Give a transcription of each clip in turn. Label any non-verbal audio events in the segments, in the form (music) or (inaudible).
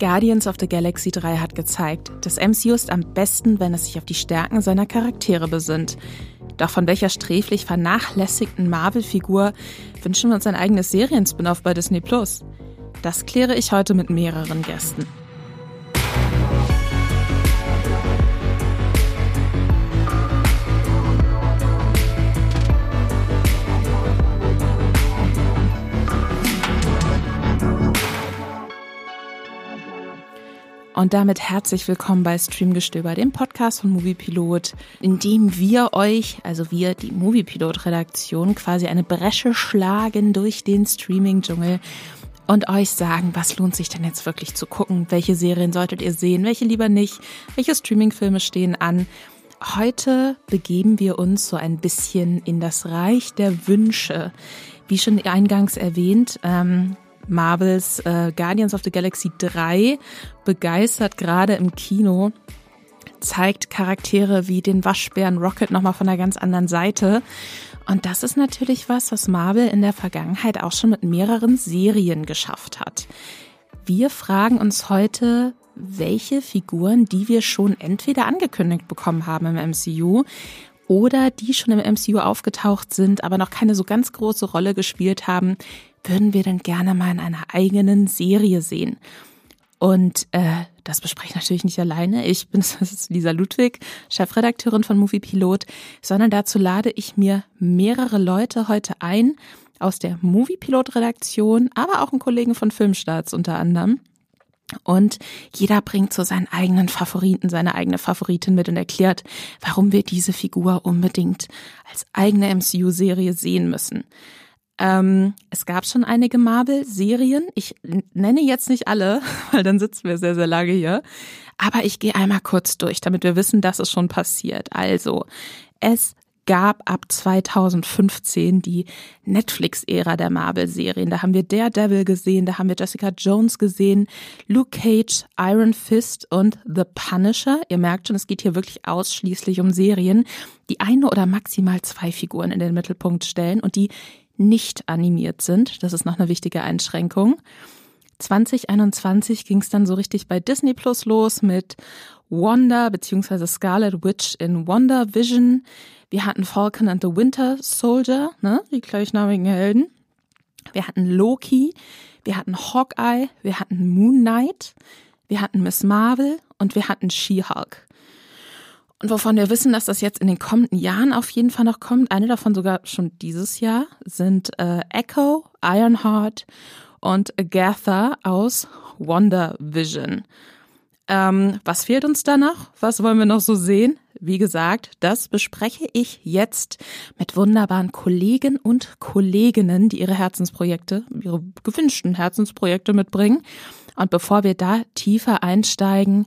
Guardians of the Galaxy 3 hat gezeigt, das MCU ist am besten, wenn es sich auf die Stärken seiner Charaktere besinnt. Doch von welcher sträflich vernachlässigten Marvel-Figur wünschen wir uns ein eigenes Serien-Spin-off bei Disney Plus? Das kläre ich heute mit mehreren Gästen. Und damit herzlich willkommen bei Streamgestöber, dem Podcast von Moviepilot, in dem wir euch, also wir, die Moviepilot-Redaktion, quasi eine Bresche schlagen durch den Streaming-Dschungel und euch sagen, was lohnt sich denn jetzt wirklich zu gucken, welche Serien solltet ihr sehen, welche lieber nicht, welche Streaming-Filme stehen an. Heute begeben wir uns so ein bisschen in das Reich der Wünsche. Wie schon eingangs erwähnt, ähm, Marvels äh, Guardians of the Galaxy 3 begeistert gerade im Kino, zeigt Charaktere wie den Waschbären Rocket nochmal von einer ganz anderen Seite. Und das ist natürlich was, was Marvel in der Vergangenheit auch schon mit mehreren Serien geschafft hat. Wir fragen uns heute, welche Figuren, die wir schon entweder angekündigt bekommen haben im MCU oder die schon im MCU aufgetaucht sind, aber noch keine so ganz große Rolle gespielt haben, würden wir denn gerne mal in einer eigenen Serie sehen. Und äh, das bespreche ich natürlich nicht alleine. Ich bin (laughs) das ist Lisa Ludwig, Chefredakteurin von Movie Pilot, sondern dazu lade ich mir mehrere Leute heute ein aus der Movie Pilot Redaktion, aber auch einen Kollegen von Filmstarts unter anderem. Und jeder bringt so seinen eigenen Favoriten, seine eigene Favoritin mit und erklärt, warum wir diese Figur unbedingt als eigene MCU-Serie sehen müssen. Ähm, es gab schon einige Marvel-Serien. Ich nenne jetzt nicht alle, (laughs) weil dann sitzen wir sehr, sehr lange hier. Aber ich gehe einmal kurz durch, damit wir wissen, dass es schon passiert. Also, es gab ab 2015 die Netflix-Ära der Marvel-Serien. Da haben wir Daredevil gesehen, da haben wir Jessica Jones gesehen, Luke Cage, Iron Fist und The Punisher. Ihr merkt schon, es geht hier wirklich ausschließlich um Serien, die eine oder maximal zwei Figuren in den Mittelpunkt stellen und die nicht animiert sind. Das ist noch eine wichtige Einschränkung. 2021 ging es dann so richtig bei Disney Plus los mit Wanda bzw. Scarlet Witch in Wanda Vision. Wir hatten Falcon and the Winter Soldier, ne, die gleichnamigen Helden. Wir hatten Loki, wir hatten Hawkeye, wir hatten Moon Knight, wir hatten Miss Marvel und wir hatten She-Hulk. Und wovon wir wissen, dass das jetzt in den kommenden Jahren auf jeden Fall noch kommt, eine davon sogar schon dieses Jahr, sind äh, Echo, Ironheart und Agatha aus Wonder Vision. Ähm, was fehlt uns da noch? Was wollen wir noch so sehen? Wie gesagt, das bespreche ich jetzt mit wunderbaren Kollegen und Kolleginnen, die ihre Herzensprojekte, ihre gewünschten Herzensprojekte mitbringen. Und bevor wir da tiefer einsteigen,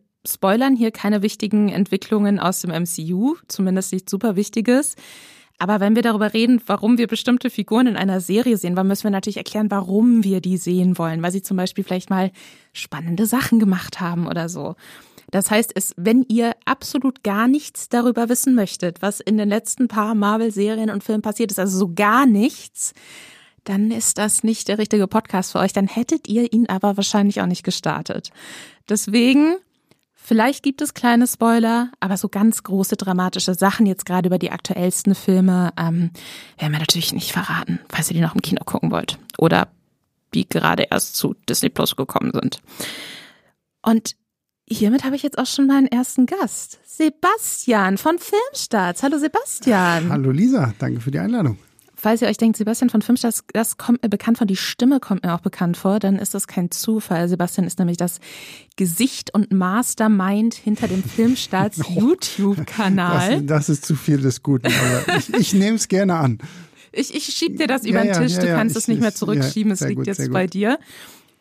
spoilern hier keine wichtigen Entwicklungen aus dem MCU, zumindest nichts super Wichtiges. Aber wenn wir darüber reden, warum wir bestimmte Figuren in einer Serie sehen, dann müssen wir natürlich erklären, warum wir die sehen wollen, weil sie zum Beispiel vielleicht mal spannende Sachen gemacht haben oder so. Das heißt, es, wenn ihr absolut gar nichts darüber wissen möchtet, was in den letzten paar Marvel-Serien und Filmen passiert ist, also so gar nichts, dann ist das nicht der richtige Podcast für euch. Dann hättet ihr ihn aber wahrscheinlich auch nicht gestartet. Deswegen Vielleicht gibt es kleine Spoiler, aber so ganz große dramatische Sachen jetzt gerade über die aktuellsten Filme ähm, werden wir natürlich nicht verraten, falls ihr die noch im Kino gucken wollt oder die gerade erst zu Disney Plus gekommen sind. Und hiermit habe ich jetzt auch schon meinen ersten Gast, Sebastian von Filmstarts. Hallo Sebastian. Hallo Lisa, danke für die Einladung. Falls ihr euch denkt, Sebastian von Filmstarts, das kommt mir bekannt vor, die Stimme kommt mir auch bekannt vor, dann ist das kein Zufall. Sebastian ist nämlich das Gesicht und Mastermind hinter dem Filmstarts (laughs) (laughs) YouTube-Kanal. Das, das, ist zu viel des Guten, aber ich, ich nehme es gerne an. Ich, ich schieb dir das über ja, den Tisch, ja, ja, du kannst es nicht mehr zurückschieben, es liegt gut, jetzt bei dir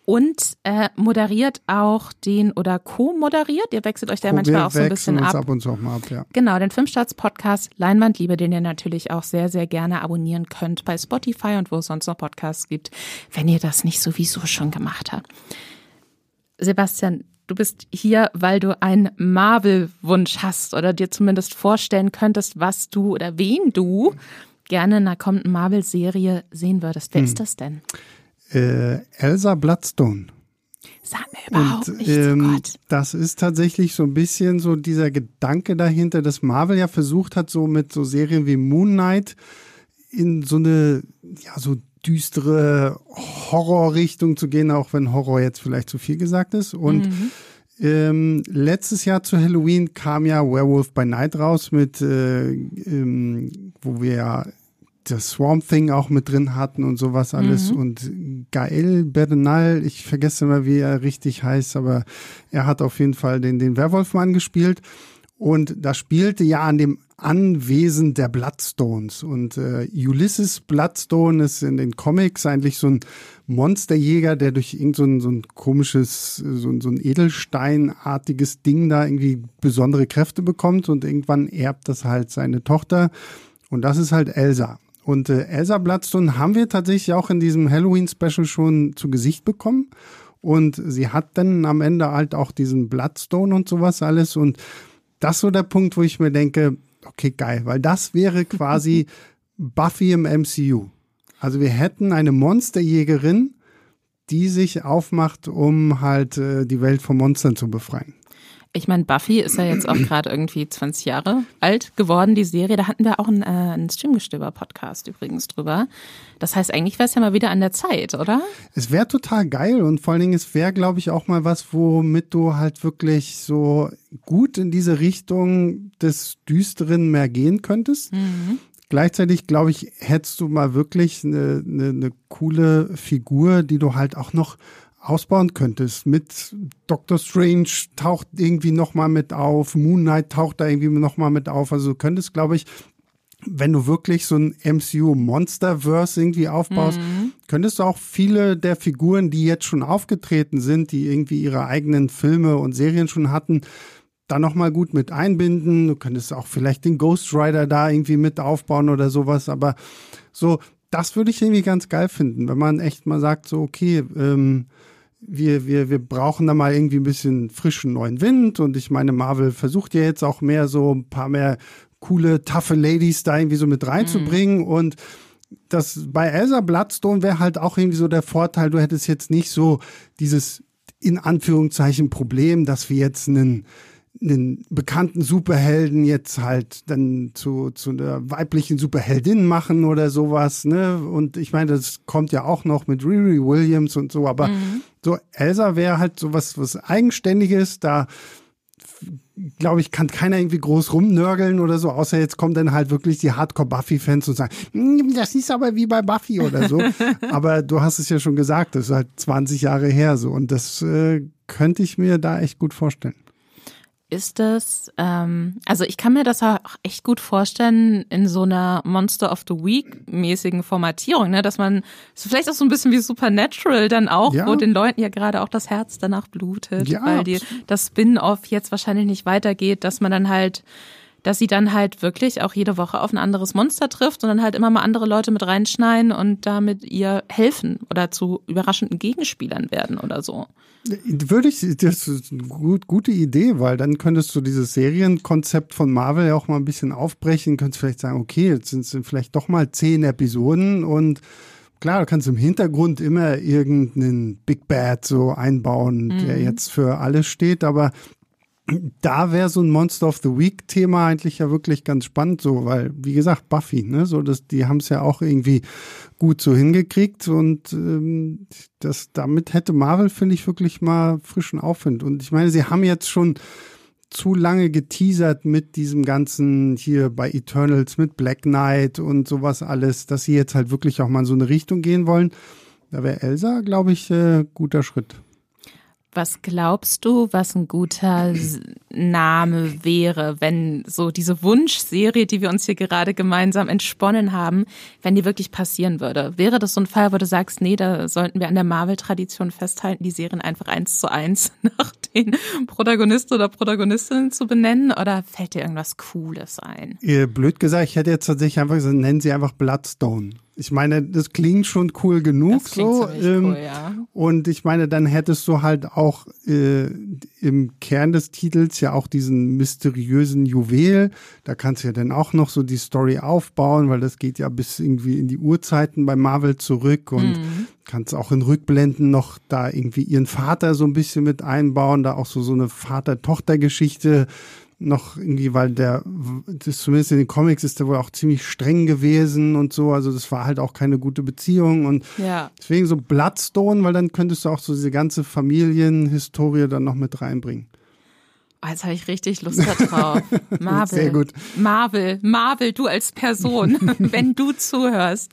und äh, moderiert auch den oder co-moderiert. Ihr wechselt euch da manchmal auch so ein bisschen uns ab. ab und zu auch mal ab, ja. Genau, den Filmstarts Podcast Leinwandliebe, den ihr natürlich auch sehr, sehr gerne abonnieren könnt bei Spotify und wo es sonst noch Podcasts gibt, wenn ihr das nicht sowieso schon gemacht habt. Sebastian, du bist hier, weil du einen Marvel-Wunsch hast oder dir zumindest vorstellen könntest, was du oder wen du gerne in einer kommenden Marvel-Serie sehen würdest. Wer hm. ist das denn? Äh, Elsa Bloodstone. Sag mir überhaupt und, nichts, oh ähm, Gott. Das ist tatsächlich so ein bisschen so dieser Gedanke dahinter, dass Marvel ja versucht hat, so mit so Serien wie Moon Knight in so eine, ja, so düstere Horrorrichtung zu gehen, auch wenn Horror jetzt vielleicht zu viel gesagt ist. Und mhm. ähm, letztes Jahr zu Halloween kam ja Werewolf by Night raus mit, äh, ähm, wo wir ja das Swamp Thing auch mit drin hatten und sowas alles. Mhm. Und Gael Bernal, ich vergesse immer, wie er richtig heißt, aber er hat auf jeden Fall den, den Werwolfmann gespielt. Und da spielte ja an dem Anwesen der Bloodstones. Und äh, Ulysses Bloodstone ist in den Comics eigentlich so ein Monsterjäger, der durch irgend so ein, so ein komisches, so ein, so ein Edelsteinartiges Ding da irgendwie besondere Kräfte bekommt und irgendwann erbt das halt seine Tochter. Und das ist halt Elsa. Und äh, Elsa Bloodstone haben wir tatsächlich auch in diesem Halloween-Special schon zu Gesicht bekommen. Und sie hat dann am Ende halt auch diesen Bloodstone und sowas alles. Und das ist so der Punkt, wo ich mir denke, okay, geil, weil das wäre quasi (laughs) Buffy im MCU. Also wir hätten eine Monsterjägerin, die sich aufmacht, um halt äh, die Welt von Monstern zu befreien. Ich meine, Buffy ist ja jetzt auch (clears throat) gerade irgendwie 20 Jahre alt geworden, die Serie. Da hatten wir auch einen, äh, einen Streamgestöber-Podcast übrigens drüber. Das heißt, eigentlich wäre es ja mal wieder an der Zeit, oder? Es wäre total geil und vor allen Dingen, es wäre, glaube ich, auch mal was, womit du halt wirklich so gut in diese Richtung des Düsteren mehr gehen könntest. Mhm. Gleichzeitig, glaube ich, hättest du mal wirklich eine, eine, eine coole Figur, die du halt auch noch ausbauen könntest. Mit Doctor Strange taucht irgendwie nochmal mit auf, Moon Knight taucht da irgendwie nochmal mit auf. Also du könntest, glaube ich, wenn du wirklich so ein MCU Monsterverse irgendwie aufbaust, mhm. könntest du auch viele der Figuren, die jetzt schon aufgetreten sind, die irgendwie ihre eigenen Filme und Serien schon hatten, da nochmal gut mit einbinden. Du könntest auch vielleicht den Ghost Rider da irgendwie mit aufbauen oder sowas. Aber so, das würde ich irgendwie ganz geil finden, wenn man echt mal sagt, so, okay, ähm, wir, wir, wir brauchen da mal irgendwie ein bisschen frischen neuen Wind. Und ich meine, Marvel versucht ja jetzt auch mehr so ein paar mehr coole, taffe Ladies da irgendwie so mit reinzubringen. Mhm. Und das bei Elsa Bloodstone wäre halt auch irgendwie so der Vorteil, du hättest jetzt nicht so dieses in Anführungszeichen Problem, dass wir jetzt einen einen bekannten Superhelden jetzt halt dann zu, zu einer weiblichen Superheldin machen oder sowas, ne? Und ich meine, das kommt ja auch noch mit Riri Williams und so, aber mhm. So Elsa wäre halt so was, was Eigenständiges, da glaube ich, kann keiner irgendwie groß rumnörgeln oder so, außer jetzt kommen dann halt wirklich die Hardcore-Buffy-Fans und sagen, hm, das ist aber wie bei Buffy oder so. (laughs) aber du hast es ja schon gesagt, das ist halt 20 Jahre her so. Und das äh, könnte ich mir da echt gut vorstellen ist es, ähm, also ich kann mir das auch echt gut vorstellen in so einer Monster of the Week mäßigen Formatierung, ne, dass man so vielleicht auch so ein bisschen wie Supernatural dann auch, ja. wo den Leuten ja gerade auch das Herz danach blutet, ja, weil die, das Spin-off jetzt wahrscheinlich nicht weitergeht, dass man dann halt dass sie dann halt wirklich auch jede Woche auf ein anderes Monster trifft und dann halt immer mal andere Leute mit reinschneiden und damit ihr helfen oder zu überraschenden Gegenspielern werden oder so. Würde ich, das ist eine gut, gute Idee, weil dann könntest du dieses Serienkonzept von Marvel ja auch mal ein bisschen aufbrechen, könntest vielleicht sagen, okay, jetzt sind es vielleicht doch mal zehn Episoden und klar, du kannst im Hintergrund immer irgendeinen Big Bad so einbauen, mhm. der jetzt für alles steht, aber da wäre so ein Monster of the Week Thema eigentlich ja wirklich ganz spannend, so, weil, wie gesagt, Buffy, ne, so, das, die haben es ja auch irgendwie gut so hingekriegt und ähm, das, damit hätte Marvel, finde ich, wirklich mal frischen Aufwind. Und ich meine, sie haben jetzt schon zu lange geteasert mit diesem ganzen hier bei Eternals, mit Black Knight und sowas alles, dass sie jetzt halt wirklich auch mal in so eine Richtung gehen wollen. Da wäre Elsa, glaube ich, äh, guter Schritt. Was glaubst du, was ein guter Name wäre, wenn so diese Wunschserie, die wir uns hier gerade gemeinsam entsponnen haben, wenn die wirklich passieren würde? Wäre das so ein Fall, wo du sagst, nee, da sollten wir an der Marvel-Tradition festhalten, die Serien einfach eins zu eins (laughs) nach den Protagonisten oder Protagonistinnen zu benennen? Oder fällt dir irgendwas Cooles ein? Blöd gesagt, ich hätte jetzt tatsächlich einfach gesagt, nennen sie einfach Bloodstone. Ich meine, das klingt schon cool genug so. Ähm, cool, ja. Und ich meine, dann hättest du halt auch äh, im Kern des Titels ja auch diesen mysteriösen Juwel. Da kannst du ja dann auch noch so die Story aufbauen, weil das geht ja bis irgendwie in die Urzeiten bei Marvel zurück und mhm. kannst auch in Rückblenden noch da irgendwie ihren Vater so ein bisschen mit einbauen, da auch so so eine Vater-Tochter-Geschichte noch irgendwie, weil der, das zumindest in den Comics ist der wohl auch ziemlich streng gewesen und so. Also das war halt auch keine gute Beziehung und ja. deswegen so Bloodstone, weil dann könntest du auch so diese ganze Familienhistorie dann noch mit reinbringen. Oh, jetzt habe ich richtig Lust darauf. (laughs) Marvel. Sehr gut. Marvel, Marvel, du als Person, (laughs) wenn du zuhörst.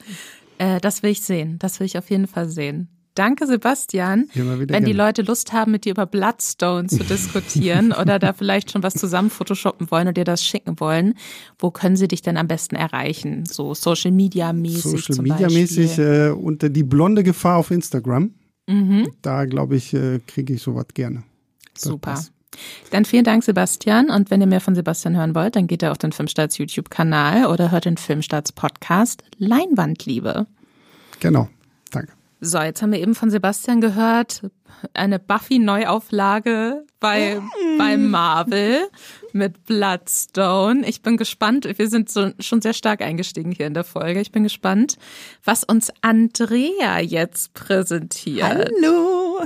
Äh, das will ich sehen. Das will ich auf jeden Fall sehen. Danke, Sebastian. Wenn gerne. die Leute Lust haben, mit dir über Bloodstone zu (laughs) diskutieren oder da vielleicht schon was zusammen photoshoppen wollen und dir das schicken wollen, wo können sie dich denn am besten erreichen? So Social Media mäßig. Social Media mäßig äh, unter die blonde Gefahr auf Instagram. Mhm. Da glaube ich, äh, kriege ich sowas gerne. Das Super. passt. Dann vielen Dank, Sebastian. Und wenn ihr mehr von Sebastian hören wollt, dann geht ihr auf den Filmstarts YouTube-Kanal oder hört den Filmstarts Podcast Leinwandliebe. Genau. So, jetzt haben wir eben von Sebastian gehört, eine Buffy-Neuauflage bei, bei Marvel mit Bloodstone. Ich bin gespannt, wir sind so, schon sehr stark eingestiegen hier in der Folge. Ich bin gespannt, was uns Andrea jetzt präsentiert. Hallo!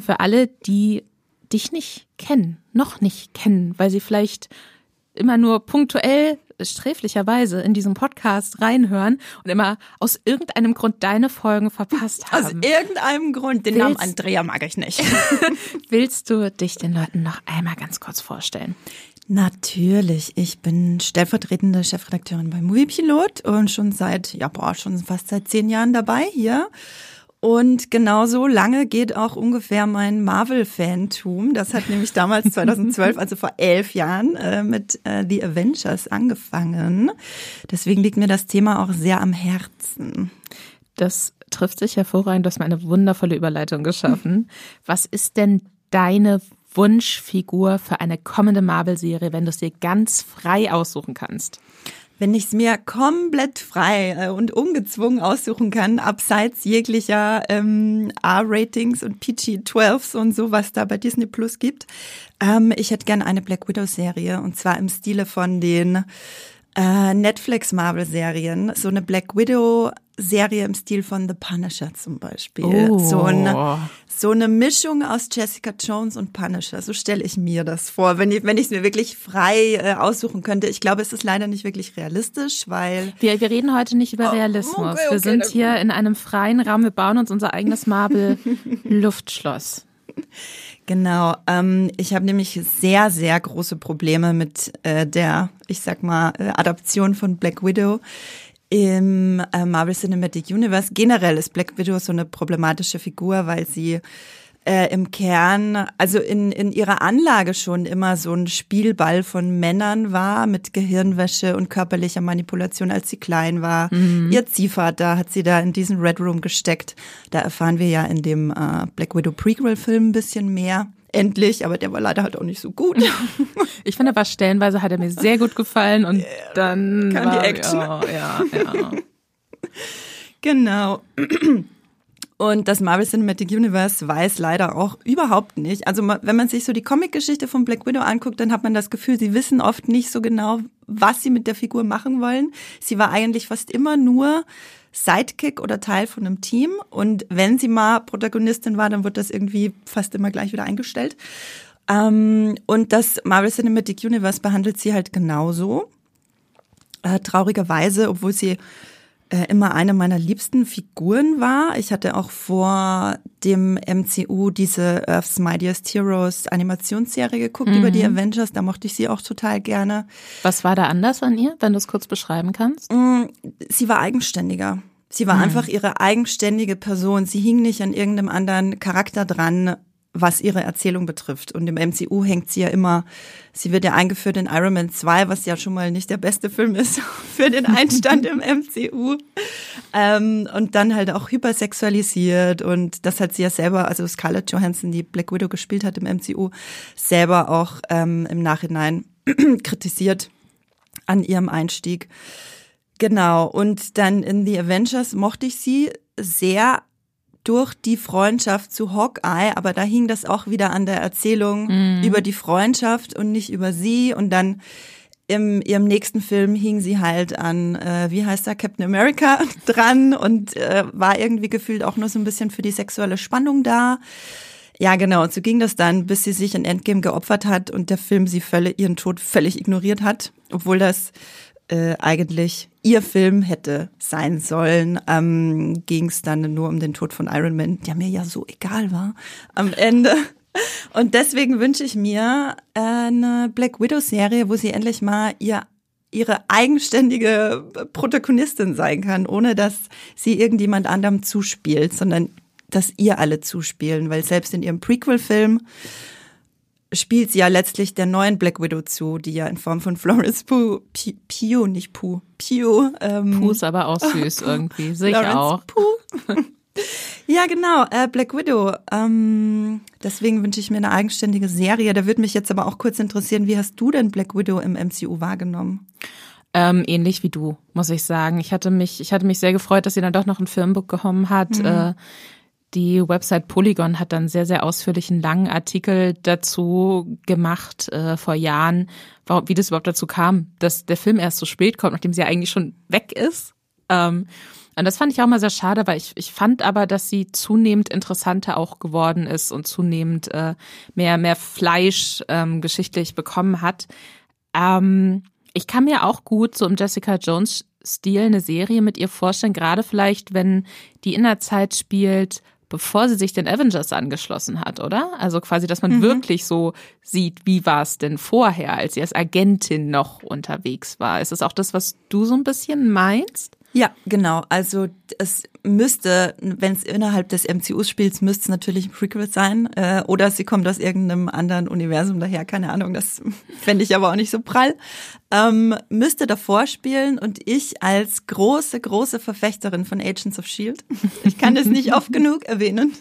Für alle, die dich nicht kennen, noch nicht kennen, weil sie vielleicht immer nur punktuell sträflicherweise in diesem Podcast reinhören und immer aus irgendeinem Grund deine Folgen verpasst haben. Aus irgendeinem Grund. Den Willst- Namen Andrea mag ich nicht. (laughs) Willst du dich den Leuten noch einmal ganz kurz vorstellen? Natürlich. Ich bin stellvertretende Chefredakteurin bei Moviepilot und schon seit, ja, boah, schon fast seit zehn Jahren dabei hier. Und genauso lange geht auch ungefähr mein Marvel-Fantum. Das hat nämlich damals (laughs) 2012, also vor elf Jahren, äh, mit äh, The Avengers angefangen. Deswegen liegt mir das Thema auch sehr am Herzen. Das trifft sich hervorragend. Du hast mir eine wundervolle Überleitung geschaffen. (laughs) Was ist denn deine Wunschfigur für eine kommende Marvel-Serie, wenn du es dir ganz frei aussuchen kannst? Wenn ich es mir komplett frei äh, und ungezwungen aussuchen kann, abseits jeglicher ähm, R-Ratings und PG-12s und so, was da bei Disney Plus gibt, ähm, ich hätte gern eine Black Widow-Serie und zwar im Stile von den äh, Netflix-Marvel-Serien. So eine Black Widow-Serie im Stil von The Punisher zum Beispiel. Oh. So, eine, so eine Mischung aus Jessica Jones und Punisher. So stelle ich mir das vor, wenn ich wenn ich es mir wirklich frei äh, aussuchen könnte. Ich glaube, es ist leider nicht wirklich realistisch, weil Wir, wir reden heute nicht über Oh, Realismus. okay, wir okay, sind dann- hier in einem freien Raum. Wir bauen uns unser eigenes Marvel-Luftschloss. (laughs) Genau, ähm, ich habe nämlich sehr, sehr große Probleme mit äh, der, ich sag mal, äh, Adaption von Black Widow im äh, Marvel Cinematic Universe. Generell ist Black Widow so eine problematische Figur, weil sie äh, im Kern, also in, in ihrer Anlage schon immer so ein Spielball von Männern war mit Gehirnwäsche und körperlicher Manipulation, als sie klein war. Ihr Ziehvater hat sie da in diesen Red Room gesteckt. Da erfahren wir ja in dem äh, Black Widow Prequel-Film ein bisschen mehr. Endlich, aber der war leider halt auch nicht so gut. Ich finde aber stellenweise hat er mir sehr gut gefallen und dann kam die war, Action. Ja, ja, ja. Genau. Und das Marvel Cinematic Universe weiß leider auch überhaupt nicht. Also wenn man sich so die Comic-Geschichte von Black Widow anguckt, dann hat man das Gefühl, sie wissen oft nicht so genau, was sie mit der Figur machen wollen. Sie war eigentlich fast immer nur Sidekick oder Teil von einem Team. Und wenn sie mal Protagonistin war, dann wird das irgendwie fast immer gleich wieder eingestellt. Ähm, und das Marvel Cinematic Universe behandelt sie halt genauso. Äh, traurigerweise, obwohl sie äh, immer eine meiner liebsten Figuren war. Ich hatte auch vor dem MCU diese Earth's Mightiest Heroes Animationsserie geguckt mhm. über die Avengers. Da mochte ich sie auch total gerne. Was war da anders an ihr, wenn du es kurz beschreiben kannst? Mm, sie war eigenständiger. Sie war mhm. einfach ihre eigenständige Person. Sie hing nicht an irgendeinem anderen Charakter dran was ihre Erzählung betrifft. Und im MCU hängt sie ja immer, sie wird ja eingeführt in Iron Man 2, was ja schon mal nicht der beste Film ist (laughs) für den Einstand im MCU. Ähm, und dann halt auch hypersexualisiert und das hat sie ja selber, also Scarlett Johansson, die Black Widow gespielt hat im MCU, selber auch ähm, im Nachhinein (clears throat) kritisiert an ihrem Einstieg. Genau. Und dann in The Avengers mochte ich sie sehr durch die Freundschaft zu Hawkeye, aber da hing das auch wieder an der Erzählung mhm. über die Freundschaft und nicht über sie. Und dann im ihrem nächsten Film hing sie halt an, äh, wie heißt er, Captain America (laughs) dran und äh, war irgendwie gefühlt auch nur so ein bisschen für die sexuelle Spannung da. Ja, genau. Und so ging das dann, bis sie sich in Endgame geopfert hat und der Film sie völlig, ihren Tod völlig ignoriert hat, obwohl das äh, eigentlich ihr Film hätte sein sollen, ähm, ging es dann nur um den Tod von Iron Man, der mir ja so egal war am Ende. Und deswegen wünsche ich mir äh, eine Black Widow-Serie, wo sie endlich mal ihr ihre eigenständige Protagonistin sein kann, ohne dass sie irgendjemand anderem zuspielt, sondern dass ihr alle zuspielen, weil selbst in ihrem Prequel-Film spielt sie ja letztlich der neuen Black Widow zu, die ja in Form von Florence Pugh, Pugh, nicht Pugh, Pugh. Ähm, Pugh ist aber auch (laughs) süß irgendwie, sehe ich auch. Pugh. (laughs) ja, genau, äh, Black Widow. Ähm, deswegen wünsche ich mir eine eigenständige Serie. Da würde mich jetzt aber auch kurz interessieren, wie hast du denn Black Widow im MCU wahrgenommen? Ähm, ähnlich wie du, muss ich sagen. Ich hatte mich, ich hatte mich sehr gefreut, dass sie dann doch noch ein Filmbook bekommen hat. Mhm. Äh, die Website Polygon hat dann sehr, sehr ausführlichen langen Artikel dazu gemacht äh, vor Jahren, wie das überhaupt dazu kam, dass der Film erst so spät kommt, nachdem sie ja eigentlich schon weg ist. Ähm, und das fand ich auch mal sehr schade, weil ich, ich fand aber, dass sie zunehmend interessanter auch geworden ist und zunehmend äh, mehr, mehr Fleisch ähm, geschichtlich bekommen hat. Ähm, ich kann mir auch gut so im Jessica Jones Stil eine Serie mit ihr vorstellen, gerade vielleicht, wenn die in der Zeit spielt, bevor sie sich den Avengers angeschlossen hat, oder? Also quasi, dass man mhm. wirklich so sieht, wie war es denn vorher, als sie als Agentin noch unterwegs war. Ist das auch das, was du so ein bisschen meinst? Ja, genau. Also es müsste, wenn es innerhalb des MCUs spielt, müsste es natürlich ein Prequel sein. Äh, oder sie kommt aus irgendeinem anderen Universum daher, keine Ahnung, das (laughs) fände ich aber auch nicht so prall. Ähm, müsste davor spielen und ich als große, große Verfechterin von Agents of Shield, (laughs) ich kann das nicht oft (laughs) genug erwähnen,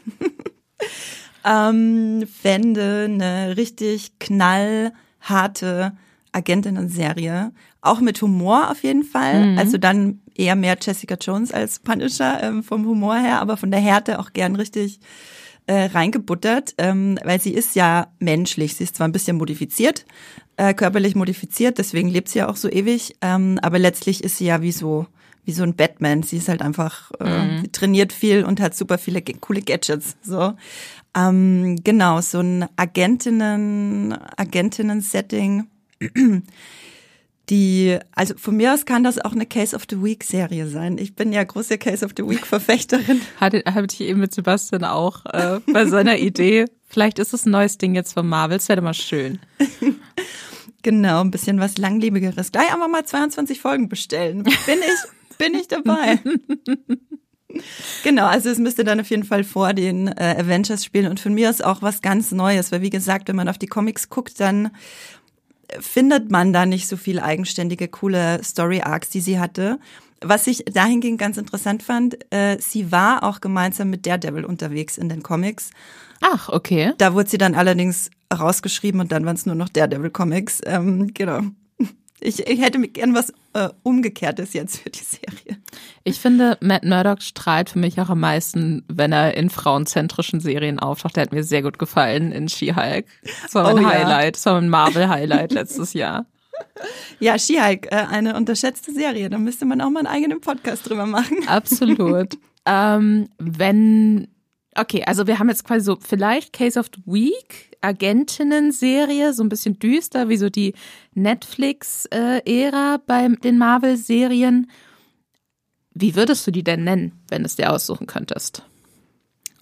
ähm, fände eine richtig knallharte Agentinnen-Serie. Auch mit Humor auf jeden Fall. Mhm. Also dann eher mehr Jessica Jones als Punisher ähm, vom Humor her, aber von der Härte auch gern richtig äh, reingebuttert, ähm, weil sie ist ja menschlich. Sie ist zwar ein bisschen modifiziert, äh, körperlich modifiziert, deswegen lebt sie ja auch so ewig, ähm, aber letztlich ist sie ja wie so wie so ein Batman. Sie ist halt einfach äh, mhm. trainiert viel und hat super viele coole Gadgets. So ähm, genau so ein Agentinnen Agentinnen-Setting die, also von mir aus kann das auch eine Case of the Week Serie sein. Ich bin ja große Case of the Week Verfechterin. (laughs) Hatte, hatte ich eben mit Sebastian auch äh, bei seiner Idee. Vielleicht ist es ein neues Ding jetzt von Marvel. Das wäre mal schön. (laughs) genau, ein bisschen was langlebigeres. Gleich einfach mal 22 Folgen bestellen. Bin ich, bin ich dabei. (laughs) Genau, also es müsste dann auf jeden Fall vor den äh, Avengers spielen und für mir ist auch was ganz Neues, weil wie gesagt, wenn man auf die Comics guckt, dann findet man da nicht so viel eigenständige, coole Story-Arcs, die sie hatte. Was ich dahingehend ganz interessant fand, äh, sie war auch gemeinsam mit Daredevil unterwegs in den Comics. Ach, okay. Da wurde sie dann allerdings rausgeschrieben und dann waren es nur noch Daredevil-Comics. Ähm, genau. Ich, ich hätte mir gern was äh, Umgekehrtes jetzt für die Serie. Ich finde, Matt Murdock strahlt für mich auch am meisten, wenn er in frauenzentrischen Serien auftaucht. Der hat mir sehr gut gefallen in She-Hulk. Das war mein oh, Highlight. Ja. Das war mein Marvel-Highlight letztes Jahr. (laughs) Ja, She-Hulk, äh, eine unterschätzte Serie. Da müsste man auch mal einen eigenen Podcast drüber machen. Absolut. (laughs) ähm, wenn Okay, also wir haben jetzt quasi so vielleicht Case of the Week, Agentinnen-Serie, so ein bisschen düster, wie so die Netflix-Ära bei den Marvel-Serien. Wie würdest du die denn nennen, wenn du es dir aussuchen könntest?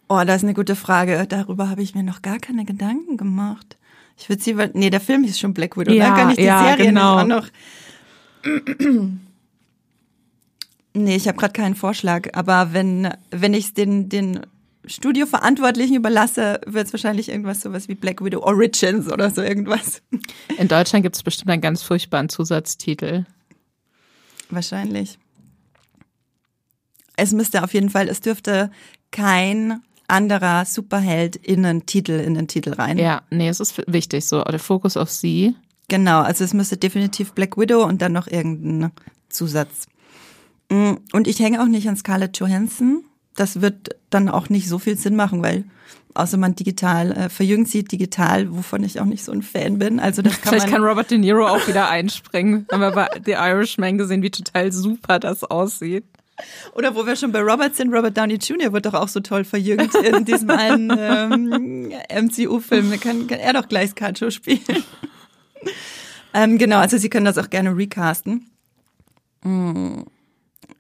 Oh, das ist eine gute Frage. Darüber habe ich mir noch gar keine Gedanken gemacht. Ich würde sie, nee, der Film ist schon Black Widow, Ja, ne? Kann ich die ja, Serie genau. nicht auch noch? (clears throat) nee, ich habe gerade keinen Vorschlag. Aber wenn, wenn ich es den, den Studioverantwortlichen überlasse, wird es wahrscheinlich irgendwas sowas wie Black Widow Origins oder so irgendwas. In Deutschland gibt es bestimmt einen ganz furchtbaren Zusatztitel. Wahrscheinlich. Es müsste auf jeden Fall, es dürfte kein anderer Superheld in einen Titel, in den Titel rein. Ja, nee, es ist wichtig, so der Fokus auf sie. Genau, also es müsste definitiv Black Widow und dann noch irgendein Zusatz. Mm, Und ich hänge auch nicht an Scarlett Johansson. Das wird dann auch nicht so viel Sinn machen, weil außer man digital äh, verjüngt sie digital, wovon ich auch nicht so ein Fan bin. Also das kann Vielleicht kann Robert De Niro auch wieder einspringen. Haben wir bei The Irishman gesehen, wie total super das aussieht. Oder wo wir schon bei Robert sind, Robert Downey Jr. wird doch auch so toll verjüngt in diesem einen ähm, MCU-Film. Kann, kann er doch gleich Scarjo spielen. ähm, genau, also Sie können das auch gerne recasten. Mm.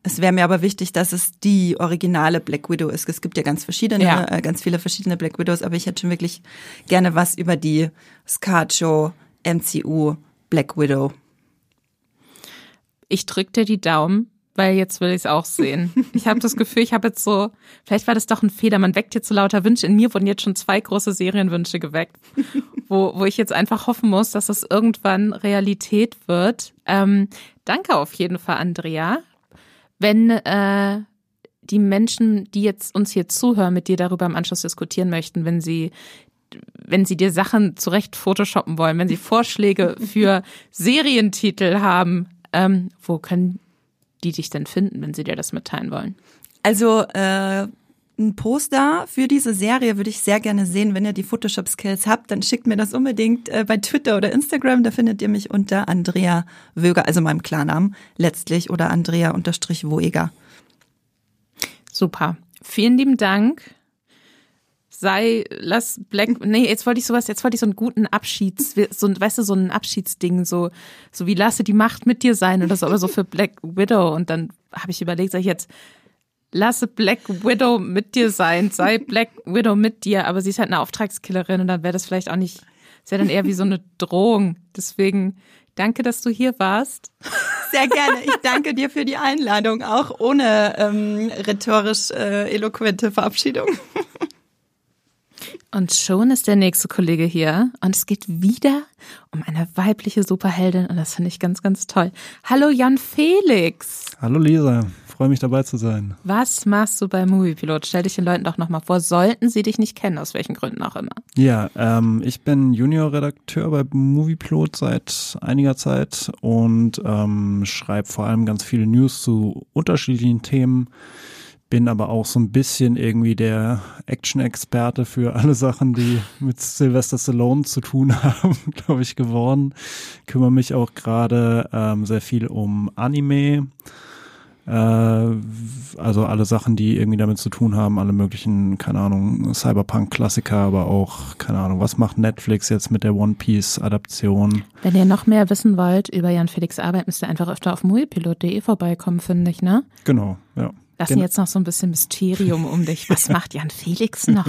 Es wäre mir aber wichtig, dass es die originale Black Widow ist. Es gibt ja ganz verschiedene, Ja. äh, ganz viele verschiedene Black Widows, aber ich hätte schon wirklich gerne was über die Scarjo MCU Black Widow. Ich drück dir die Daumen, weil jetzt will ich es auch sehen. (laughs) Ich habe das Gefühl, ich habe jetzt so, vielleicht war das doch ein Fehler. Man weckt jetzt so lauter Wünsche. In mir wurden jetzt schon zwei große Serienwünsche geweckt, (laughs) wo, wo ich jetzt einfach hoffen muss, dass es irgendwann Realität wird. Ähm, danke auf jeden Fall, Andrea. Wenn äh, die Menschen, die jetzt uns hier zuhören, mit dir darüber im Anschluss diskutieren möchten, wenn sie wenn sie dir Sachen zurecht photoshoppen wollen, wenn sie Vorschläge (laughs) für Serientitel haben, ähm, wo können die dich denn finden, wenn sie dir das mitteilen wollen? Also äh, ein Poster für diese Serie würde ich sehr gerne sehen. Wenn ihr die Photoshop-Skills habt, dann schickt mir das unbedingt äh, bei Twitter oder Instagram. Da findet ihr mich unter Andrea Wöger, also meinem Klarnamen letztlich, oder Andrea-Woeger. Super. Vielen lieben Dank. Sei, lass Black, nee, jetzt wollte ich sowas, jetzt wollte ich so einen guten Abschieds, so ein, weißt du, so ein Abschiedsding, so, so wie lasse die Macht mit dir sein oder so, aber so für Black Widow. Und dann habe ich überlegt, sag ich jetzt, lasse Black Widow mit dir sein, sei Black Widow mit dir, aber sie ist halt eine Auftragskillerin und dann wäre das vielleicht auch nicht, ist ja dann eher wie so eine Drohung. Deswegen danke, dass du hier warst. Sehr gerne. Ich danke dir für die Einladung, auch ohne ähm, rhetorisch äh, eloquente Verabschiedung. Und schon ist der nächste Kollege hier und es geht wieder um eine weibliche Superheldin und das finde ich ganz, ganz toll. Hallo Jan Felix. Hallo Lisa, freue mich dabei zu sein. Was machst du bei Moviepilot? Stell dich den Leuten doch nochmal vor. Sollten sie dich nicht kennen, aus welchen Gründen auch immer. Ja, ähm, ich bin Junior-Redakteur bei Movieplot seit einiger Zeit und ähm, schreibe vor allem ganz viele News zu unterschiedlichen Themen. Bin aber auch so ein bisschen irgendwie der Action-Experte für alle Sachen, die mit Sylvester Stallone zu tun (laughs) haben, glaube ich, geworden. Kümmere mich auch gerade ähm, sehr viel um Anime. Äh, also alle Sachen, die irgendwie damit zu tun haben, alle möglichen, keine Ahnung, Cyberpunk-Klassiker, aber auch, keine Ahnung, was macht Netflix jetzt mit der One Piece-Adaption? Wenn ihr noch mehr wissen wollt über Jan Felix Arbeit, müsst ihr einfach öfter auf moviepilot.de vorbeikommen, finde ich, ne? Genau, ja. Lassen Gen- jetzt noch so ein bisschen Mysterium um dich. Was (laughs) macht Jan Felix noch?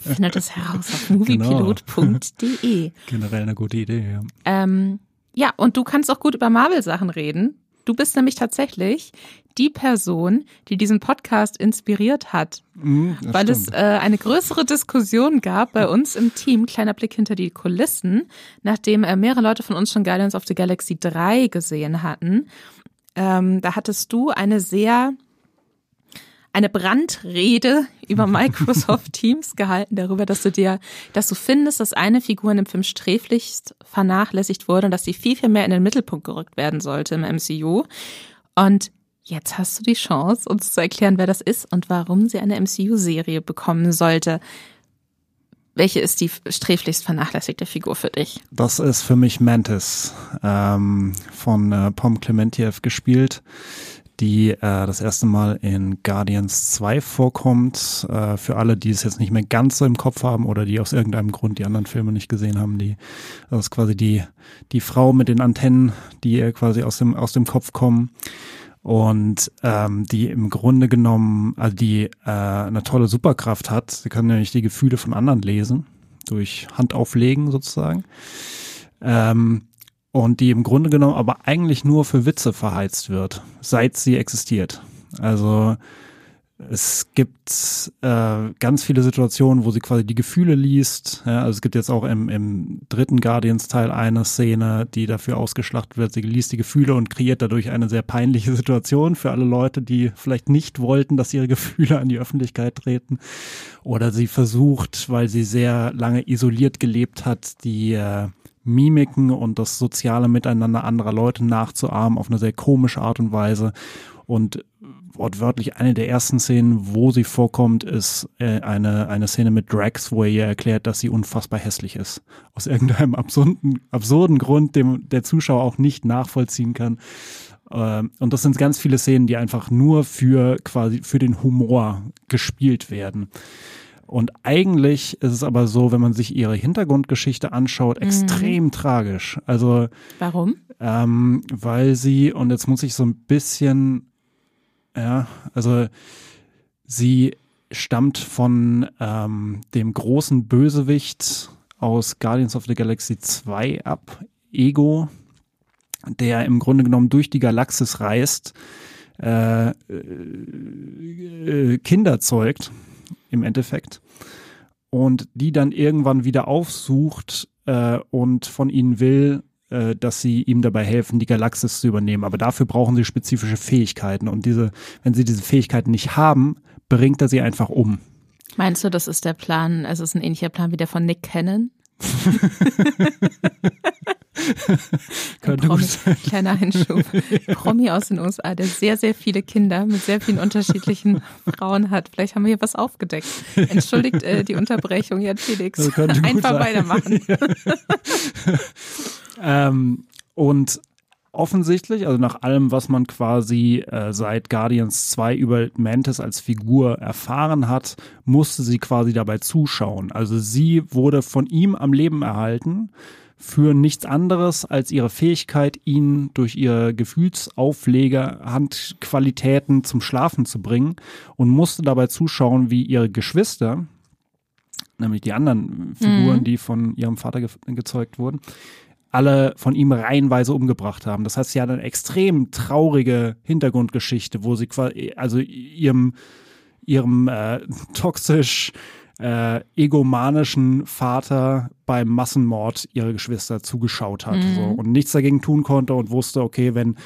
Findet es heraus auf moviepilot.de. Generell eine gute Idee, ja. Ähm, ja, und du kannst auch gut über Marvel-Sachen reden. Du bist nämlich tatsächlich die Person, die diesen Podcast inspiriert hat, Mhm, weil es stimmt. äh, eine größere Diskussion gab bei uns im Team, kleiner Blick hinter die Kulissen, nachdem äh, mehrere Leute von uns schon Guardians of the Galaxy 3 gesehen hatten. Ähm, da hattest du eine sehr eine Brandrede (laughs) über Microsoft (laughs) Teams gehalten darüber, dass du dir, dass du findest, dass eine Figur in dem Film sträflichst vernachlässigt wurde und dass sie viel, viel mehr in den Mittelpunkt gerückt werden sollte im MCU. Und jetzt hast du die Chance, uns zu erklären, wer das ist und warum sie eine MCU-Serie bekommen sollte. Welche ist die sträflichst vernachlässigte Figur für dich? Das ist für mich Mantis, ähm, von äh, Pom Clementiev gespielt, die äh, das erste Mal in Guardians 2 vorkommt. Äh, für alle, die es jetzt nicht mehr ganz so im Kopf haben oder die aus irgendeinem Grund die anderen Filme nicht gesehen haben, die das ist quasi die die Frau mit den Antennen, die ihr quasi aus dem aus dem Kopf kommen und ähm, die im Grunde genommen, also die äh, eine tolle Superkraft hat. Sie kann nämlich die Gefühle von anderen lesen durch Handauflegen sozusagen. Ähm, und die im Grunde genommen aber eigentlich nur für Witze verheizt wird, seit sie existiert. Also es gibt äh, ganz viele Situationen, wo sie quasi die Gefühle liest. Ja, also es gibt jetzt auch im, im dritten Guardians-Teil eine Szene, die dafür ausgeschlachtet wird. Sie liest die Gefühle und kreiert dadurch eine sehr peinliche (laughs) Situation für alle Leute, die vielleicht nicht wollten, dass ihre Gefühle an die Öffentlichkeit treten. Oder sie versucht, weil sie sehr lange isoliert gelebt hat, die äh, Mimiken und das soziale Miteinander anderer Leute nachzuahmen auf eine sehr komische Art und Weise. Und wortwörtlich eine der ersten Szenen, wo sie vorkommt, ist äh, eine, eine Szene mit Drax, wo er ihr erklärt, dass sie unfassbar hässlich ist. Aus irgendeinem (laughs) absurden, absurden Grund, dem der Zuschauer auch nicht nachvollziehen kann. Ähm, und das sind ganz viele Szenen, die einfach nur für quasi für den Humor gespielt werden. Und eigentlich ist es aber so, wenn man sich ihre Hintergrundgeschichte anschaut, mhm. extrem tragisch. Also warum? Ähm, weil sie und jetzt muss ich so ein bisschen, ja, also sie stammt von ähm, dem großen Bösewicht aus Guardians of the Galaxy 2 ab, Ego, der im Grunde genommen durch die Galaxis reist, äh, äh, äh Kinder zeugt im Endeffekt und die dann irgendwann wieder aufsucht äh, und von ihnen will, äh, dass sie ihm dabei helfen, die Galaxis zu übernehmen. Aber dafür brauchen sie spezifische Fähigkeiten und diese, wenn sie diese Fähigkeiten nicht haben, bringt er sie einfach um. Meinst du, das ist der Plan, also es ist ein ähnlicher Plan wie der von Nick Cannon? (laughs) Könnte Promi. Kleiner Einschub. Promi aus den USA, der sehr, sehr viele Kinder mit sehr vielen unterschiedlichen Frauen hat. Vielleicht haben wir hier was aufgedeckt. Entschuldigt äh, die Unterbrechung, Jan Felix. Einfach sein. weitermachen. (laughs) Ähm, und offensichtlich, also nach allem, was man quasi äh, seit Guardians 2 über Mantis als Figur erfahren hat, musste sie quasi dabei zuschauen. Also sie wurde von ihm am Leben erhalten für nichts anderes als ihre Fähigkeit, ihn durch ihre Gefühlsaufleger, Handqualitäten zum Schlafen zu bringen und musste dabei zuschauen, wie ihre Geschwister, nämlich die anderen Figuren, Mhm. die von ihrem Vater ge gezeugt wurden, alle von ihm reihenweise umgebracht haben. Das heißt, sie hat eine extrem traurige Hintergrundgeschichte, wo sie quasi, also ihrem, ihrem äh, (laughs) toxisch äh, egomanischen Vater beim Massenmord ihrer Geschwister zugeschaut hat so, und nichts dagegen tun konnte und wusste, okay, wenn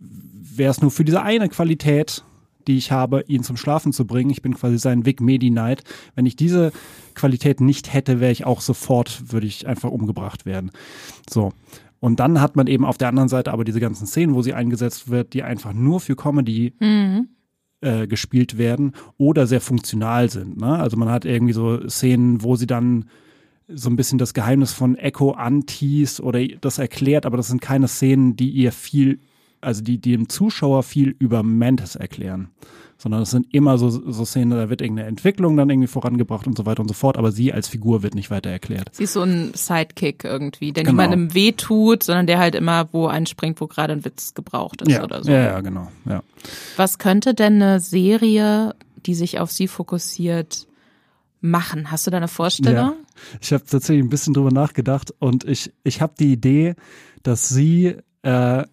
wäre es nur für diese eine Qualität, die ich habe, ihn zum Schlafen zu bringen. Ich bin quasi sein Vic Medi Knight. Wenn ich diese Qualität nicht hätte, wäre ich auch sofort, würde ich einfach umgebracht werden. So. Und dann hat man eben auf der anderen Seite aber diese ganzen Szenen, wo sie eingesetzt wird, die einfach nur für Comedy Mhm. äh, gespielt werden oder sehr funktional sind. Ne? Also man hat irgendwie so Szenen, wo sie dann so ein bisschen das Geheimnis von Echo anteast oder das erklärt, aber das sind keine Szenen, die ihr viel, also die, die dem Zuschauer viel über Mantis erklären. Sondern es sind immer so, so Szenen, da wird irgendeine Entwicklung dann irgendwie vorangebracht und so weiter und so fort, aber sie als Figur wird nicht weiter erklärt. Sie ist so ein Sidekick irgendwie, der Genau. niemandem wehtut, sondern der halt immer wo einspringt, wo gerade ein Witz gebraucht ist oder so. ja, ja, genau. Ja. Was könnte denn eine Serie, die sich auf sie fokussiert, machen? Hast du da eine Vorstellung? Ich habe tatsächlich ein bisschen drüber nachgedacht und ich, ich habe die Idee, dass sie äh,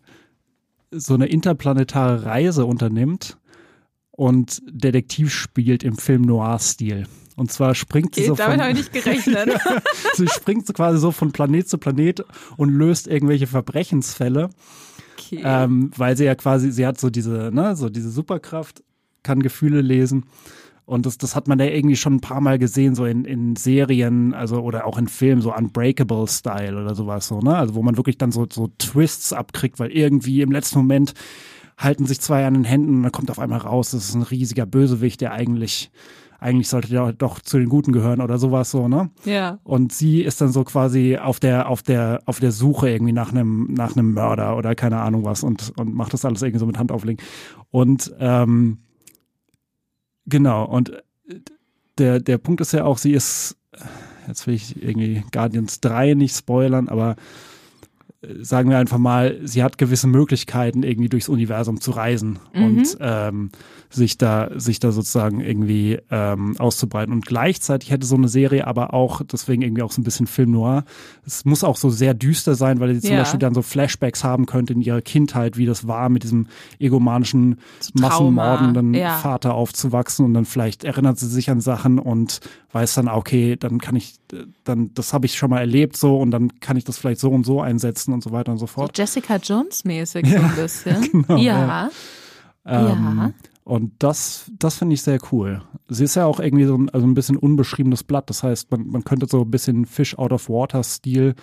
so eine interplanetare Reise unternimmt und Detektiv spielt im Film Noir-Stil. Und zwar springt sie Okay, so damit von, habe ich nicht gerechnet. (laughs) sie springt so quasi so von Planet zu Planet und löst irgendwelche Verbrechensfälle, Okay. ähm, weil sie ja quasi, sie hat so diese, ne, so diese Superkraft, kann Gefühle lesen. Und das, das hat man ja irgendwie schon ein paar Mal gesehen, so in, in Serien, also oder auch in Filmen, so Unbreakable-Style oder sowas, so, ne? Also wo man wirklich dann so, so Twists abkriegt, weil irgendwie im letzten Moment halten sich zwei an den Händen und dann kommt auf einmal raus, das ist ein riesiger Bösewicht, der eigentlich eigentlich sollte der doch zu den Guten gehören oder sowas so, ne? Ja. Und sie ist dann so quasi auf der, auf der, auf der Suche irgendwie nach einem, nach einem Mörder oder keine Ahnung was und, und macht das alles irgendwie so mit Hand auflegen. Und ähm, genau, und der, der Punkt ist ja auch, sie ist, jetzt will ich irgendwie Guardians 3 nicht spoilern, aber sagen wir einfach mal, sie hat gewisse Möglichkeiten, irgendwie durchs Universum zu reisen Mhm. und ähm, sich da, sich da sozusagen irgendwie ähm, auszubreiten. Und gleichzeitig hätte so eine Serie aber auch, deswegen irgendwie auch so ein bisschen Film noir, es muss auch so sehr düster sein, weil sie zum Ja. Beispiel dann so Flashbacks haben könnte in ihrer Kindheit, wie das war, mit diesem egomanischen, massenmordenden ja. Vater aufzuwachsen und dann vielleicht erinnert sie sich an Sachen und weiß dann, okay, dann kann ich, äh, dann, das habe ich schon mal erlebt so und dann kann ich das vielleicht so und so einsetzen und so weiter und so So fort. Jessica Jones-mäßig so ein bisschen. (laughs) genau, ja. Ähm, Ja. Und das, das finde ich sehr cool. Sie ist ja auch irgendwie so ein, also ein bisschen unbeschriebenes Blatt. Das heißt, man, man könnte so ein bisschen Fish out of water Stil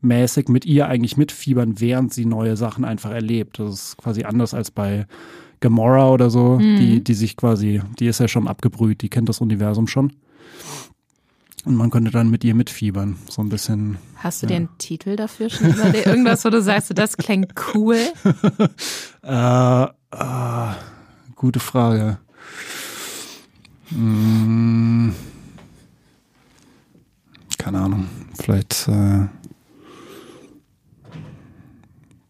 mäßig mit ihr eigentlich mitfiebern, während sie neue Sachen einfach erlebt. Das ist quasi anders als bei Gamora oder so, Mhm. die, die sich quasi, die ist ja schon abgebrüht, die kennt das Universum schon. Und man könnte dann mit ihr mitfiebern. So ein bisschen. Hast du den Titel dafür schon überlegt? Irgendwas, wo du sagst, das klingt cool? (laughs) Äh, äh, gute Frage. Hm, keine Ahnung. Vielleicht. Äh,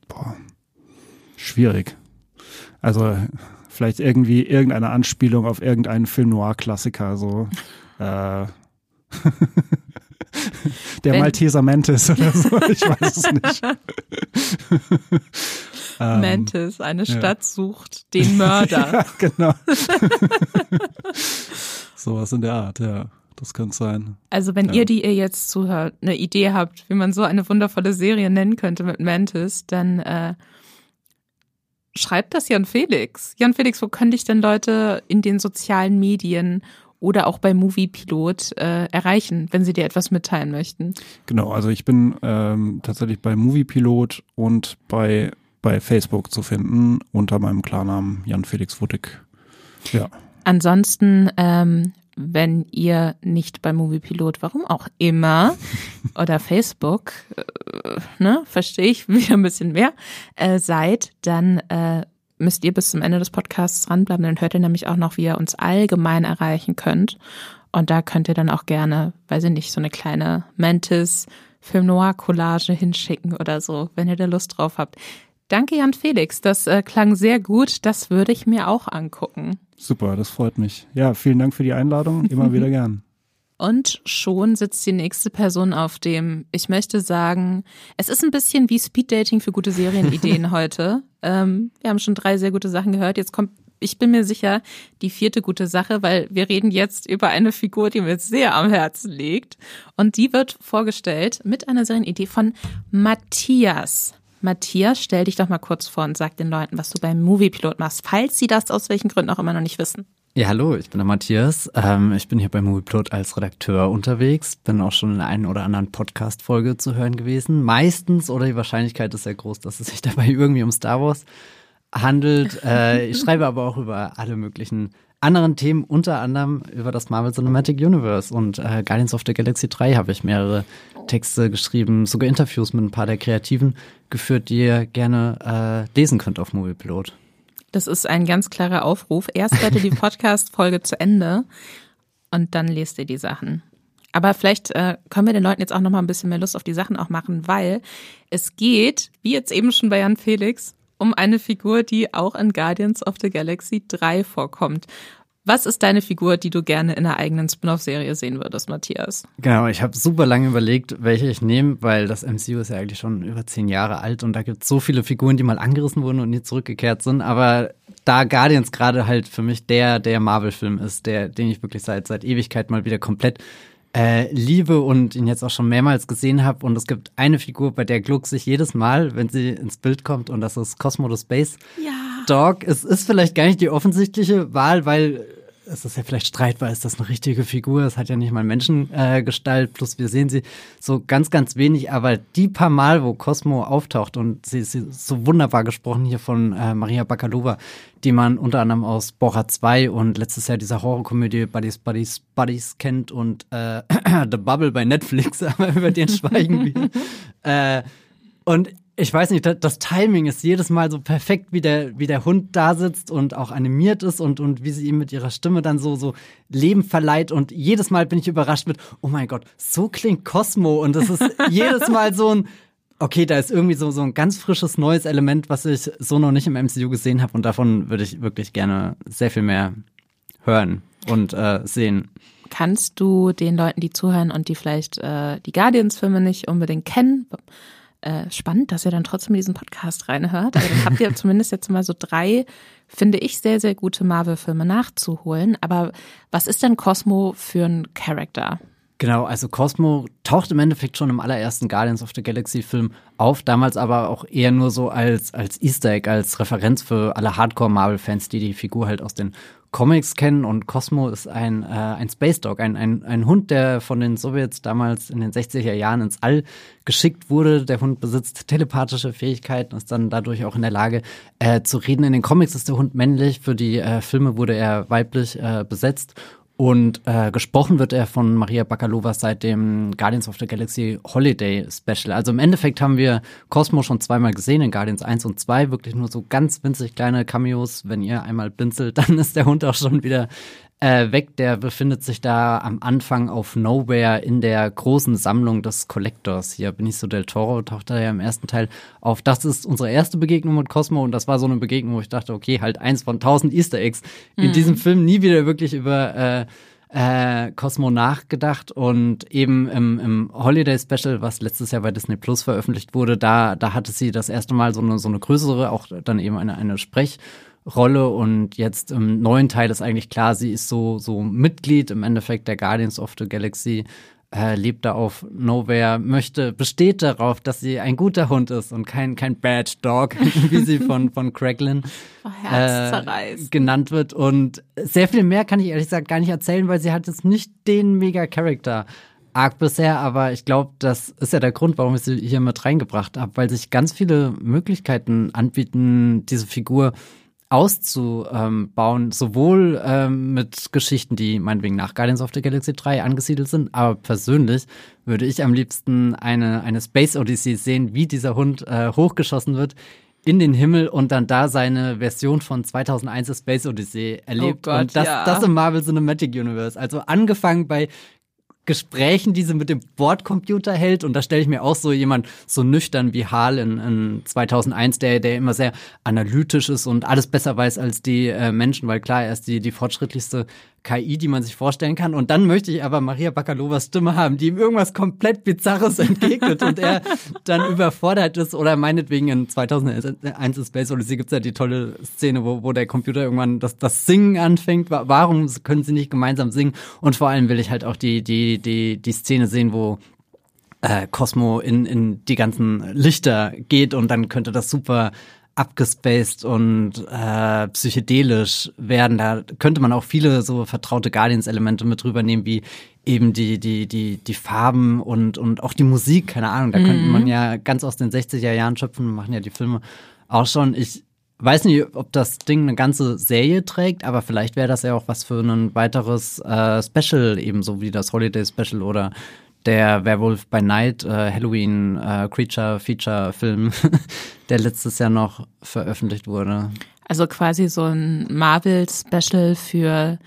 boah, schwierig. Also vielleicht irgendwie irgendeine Anspielung auf irgendeinen Film Noir-Klassiker. So. (laughs) Äh, Der Wenn- Malteser Mantis oder so. (laughs) Ich weiß es nicht. (laughs) Ähm, Mantis, eine ja. Stadt sucht den Mörder. (laughs) Ja, genau. Sowas in der Art, ja. Das könnte sein. Also wenn Ja. ihr, die ihr jetzt zuhört, eine Idee habt, wie man so eine wundervolle Serie nennen könnte mit Mantis, dann äh, schreibt das Jan Felix. Jan Felix, wo können dich denn Leute in den sozialen Medien oder auch bei Movie Pilot äh, erreichen, wenn sie dir etwas mitteilen möchten? Genau, also ich bin ähm, tatsächlich bei Moviepilot und bei, bei Facebook zu finden unter meinem Klarnamen Jan Felix Wuttig. Ja. Ansonsten, ähm, wenn ihr nicht bei Moviepilot, warum auch immer, (laughs) oder Facebook, äh, ne, verstehe ich wieder ein bisschen mehr, äh, seid, dann äh, müsst ihr bis zum Ende des Podcasts dranbleiben. Dann hört ihr nämlich auch noch, wie ihr uns allgemein erreichen könnt. Und da könnt ihr dann auch gerne, weiß ich nicht, so eine kleine Mantis Film Noir Collage hinschicken oder so, wenn ihr da Lust drauf habt. Danke, Jan Felix. Das äh, klang sehr gut. Das würde ich mir auch angucken. Super, das freut mich. Ja, vielen Dank für die Einladung. Immer (laughs) wieder gern. Und schon sitzt die nächste Person auf dem, ich möchte sagen, es ist ein bisschen wie Speeddating für gute Serienideen (laughs) heute. Ähm, wir haben schon drei sehr gute Sachen gehört. Jetzt kommt, ich bin mir sicher, die vierte gute Sache, weil wir reden jetzt über eine Figur, die mir sehr am Herzen liegt. Und die wird vorgestellt mit einer Serienidee von Matthias. Matthias, stell dich doch mal kurz vor und sag den Leuten, was du beim Moviepilot machst, falls sie das aus welchen Gründen auch immer noch nicht wissen. Ja, hallo, ich bin der Matthias. Ähm, ich bin hier bei Movieplot als Redakteur unterwegs. Bin auch schon in der einen oder anderen Podcast-Folge zu hören gewesen. Meistens, oder die Wahrscheinlichkeit ist sehr groß, dass es sich dabei (laughs) irgendwie um Star Wars handelt. Äh, ich schreibe aber auch über alle möglichen anderen Themen, unter anderem über das Marvel Cinematic Universe. Und äh, Guardians of the Galaxy 3 habe ich mehrere Texte geschrieben, sogar Interviews mit ein paar der Kreativen geführt, die ihr gerne äh, lesen könnt auf Moviepilot. Das ist ein ganz klarer Aufruf. Erst hört ihr die (laughs) Podcast-Folge zu Ende und dann lest ihr die Sachen. Aber vielleicht äh, können wir den Leuten jetzt auch noch mal ein bisschen mehr Lust auf die Sachen auch machen, weil es geht, wie jetzt eben schon bei Jan Felix, um eine Figur, die auch in Guardians of the Galaxy 3 vorkommt. Was ist deine Figur, die du gerne in einer eigenen Spin-off-Serie sehen würdest, Matthias? Genau, ich habe super lange überlegt, welche ich nehme, weil das MCU ist ja eigentlich schon über zehn Jahre alt und da gibt es so viele Figuren, die mal angerissen wurden und nie zurückgekehrt sind. Aber da Guardians gerade halt für mich der, der Marvel-Film ist, der, den ich wirklich seit, seit Ewigkeit mal wieder komplett äh, liebe und ihn jetzt auch schon mehrmals gesehen habe. Und es gibt eine Figur, bei der Gluck sich jedes Mal, wenn sie ins Bild kommt, und das ist Cosmo the Space Ja. Dog. Es ist vielleicht gar nicht die offensichtliche Wahl, weil es ist ja vielleicht streitbar, ist das eine richtige Figur? Es hat ja nicht mal Menschengestalt, äh, plus wir sehen sie so ganz, ganz wenig, aber die paar Mal, wo Cosmo auftaucht und sie ist so wunderbar gesprochen hier von äh, Maria Bakalova, die man unter anderem aus Bora 2 und letztes Jahr dieser Horrorkomödie Buddies, Buddies, Buddies kennt und äh, (clears throat) The Bubble bei Netflix, (laughs) aber über den schweigen wir. (laughs) äh, und ich weiß nicht, das Timing ist jedes Mal so perfekt, wie der, wie der Hund da sitzt und auch animiert ist und, und wie sie ihm mit ihrer Stimme dann so, so Leben verleiht. Und jedes Mal bin ich überrascht mit, oh mein Gott, so klingt Cosmo. Und das ist (laughs) jedes Mal so ein, okay, da ist irgendwie so, so ein ganz frisches neues Element, was ich so noch nicht im MCU gesehen habe. Und davon würde ich wirklich gerne sehr viel mehr hören und äh, sehen. Kannst du den Leuten, die zuhören und die vielleicht äh, die Guardians-Filme nicht unbedingt kennen, äh, spannend, dass ihr dann trotzdem diesen Podcast reinhört. Also habt ihr (laughs) zumindest jetzt mal so drei, finde ich, sehr, sehr gute Marvel-Filme nachzuholen. Aber was ist denn Cosmo für ein Charakter? Genau, also Cosmo taucht im Endeffekt schon im allerersten Guardians of the Galaxy Film auf, damals aber auch eher nur so als, als Easter Egg, als Referenz für alle Hardcore-Marvel-Fans, die die Figur halt aus den Comics kennen und Cosmo ist ein, äh, ein Space Dog, ein, ein, ein Hund, der von den Sowjets damals in den 60er Jahren ins All geschickt wurde. Der Hund besitzt telepathische Fähigkeiten, ist dann dadurch auch in der Lage äh, zu reden. In den Comics ist der Hund männlich, für die äh, Filme wurde er weiblich äh, besetzt und äh, gesprochen wird er von Maria Bakalova seit dem Guardians of the Galaxy Holiday Special. Also im Endeffekt haben wir Cosmo schon zweimal gesehen, in Guardians 1 und 2. Wirklich nur so ganz winzig kleine Cameos. Wenn ihr einmal blinzelt, (laughs) dann ist der Hund auch schon wieder äh, weg. Der befindet sich da am Anfang auf Nowhere in der großen Sammlung des Collectors. Hier Benicio del Toro taucht da ja im ersten Teil auf. Das ist unsere erste Begegnung mit Cosmo und das war so eine Begegnung, wo ich dachte, okay, halt eins von tausend Easter Eggs. In mhm. diesem Film nie wieder wirklich über äh, äh, Cosmo nachgedacht und eben im, im Holiday Special, was letztes Jahr bei Disney Plus veröffentlicht wurde, da, da hatte sie das erste Mal so eine, so eine größere, auch dann eben eine, eine Sprech- Rolle und jetzt im neuen Teil ist eigentlich klar, sie ist so, so Mitglied im Endeffekt der Guardians of the Galaxy, äh, lebt da auf Nowhere, möchte, besteht darauf, dass sie ein guter Hund ist und kein, kein Bad Dog, (laughs) wie sie von, von Craiglin oh, äh, genannt wird. Und sehr viel mehr kann ich ehrlich gesagt gar nicht erzählen, weil sie hat jetzt nicht den Mega-Character. Arc bisher, aber ich glaube, das ist ja der Grund, warum ich sie hier mit reingebracht habe, weil sich ganz viele Möglichkeiten anbieten, diese Figur auszubauen, sowohl ähm, mit Geschichten, die meinetwegen nach Guardians of the Galaxy 3 angesiedelt sind, aber persönlich würde ich am liebsten eine, eine Space Odyssey sehen, wie dieser Hund äh, hochgeschossen wird in den Himmel und dann da seine Version von 2001 Space Odyssey erlebt. Oh Gott, und das, ja. das im Marvel Cinematic Universe. Also angefangen bei Gesprächen, die sie mit dem Bordcomputer hält. Und da stelle ich mir auch so jemand so nüchtern wie Hal in, in 2001, der, der immer sehr analytisch ist und alles besser weiß als die äh, Menschen, weil klar, er ist die, die fortschrittlichste KI, die man sich vorstellen kann. Und dann möchte ich aber Maria Bakalovas Stimme haben, die ihm irgendwas komplett Bizarres (laughs) entgegnet und er dann überfordert ist. Oder meinetwegen in 2001 in Space Odyssey gibt es ja die tolle Szene, wo, wo der Computer irgendwann das, das Singen anfängt. Warum können sie nicht gemeinsam singen? Und vor allem will ich halt auch die, die, die, die Szene sehen, wo äh, Cosmo in, in die ganzen Lichter geht und dann könnte das super abgespaced und äh, psychedelisch werden. Da könnte man auch viele so vertraute Guardians-Elemente mit rübernehmen, wie eben die, die, die, die Farben und, und auch die Musik, keine Ahnung. Da mhm. könnte man ja ganz aus den 60er Jahren schöpfen, machen ja die Filme auch schon. Ich weiß nicht, ob das Ding eine ganze Serie trägt, aber vielleicht wäre das ja auch was für ein weiteres äh, Special, ebenso wie das Holiday Special oder der Werewolf by Night, äh, Halloween äh, Creature Feature Film, (laughs) der letztes Jahr noch veröffentlicht wurde. Also quasi so ein Marvel Special für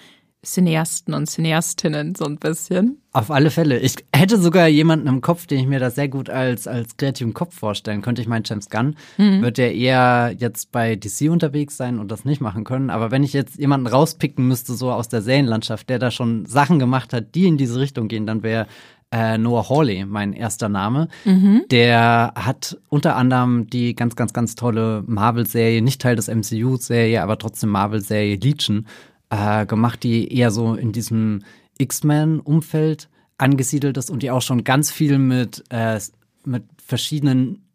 Cineasten und Cineastinnen so ein bisschen. Auf alle Fälle. Ich hätte sogar jemanden im Kopf, den ich mir da sehr gut als, als kreativen Kopf vorstellen könnte. Ich meine, James Gunn mhm. wird ja eher jetzt bei DC unterwegs sein und das nicht machen können. Aber wenn ich jetzt jemanden rauspicken müsste, so aus der Serienlandschaft, der da schon Sachen gemacht hat, die in diese Richtung gehen, dann wäre äh, Noah Hawley, mein erster Name. Mhm. Der hat unter anderem die ganz, ganz, ganz tolle Marvel-Serie, nicht Teil des MCU-Serie, aber trotzdem Marvel-Serie Legion äh, gemacht, die eher so in diesem X-Men-Umfeld angesiedelt ist und die auch schon ganz viel mit, äh, mit verschiedenen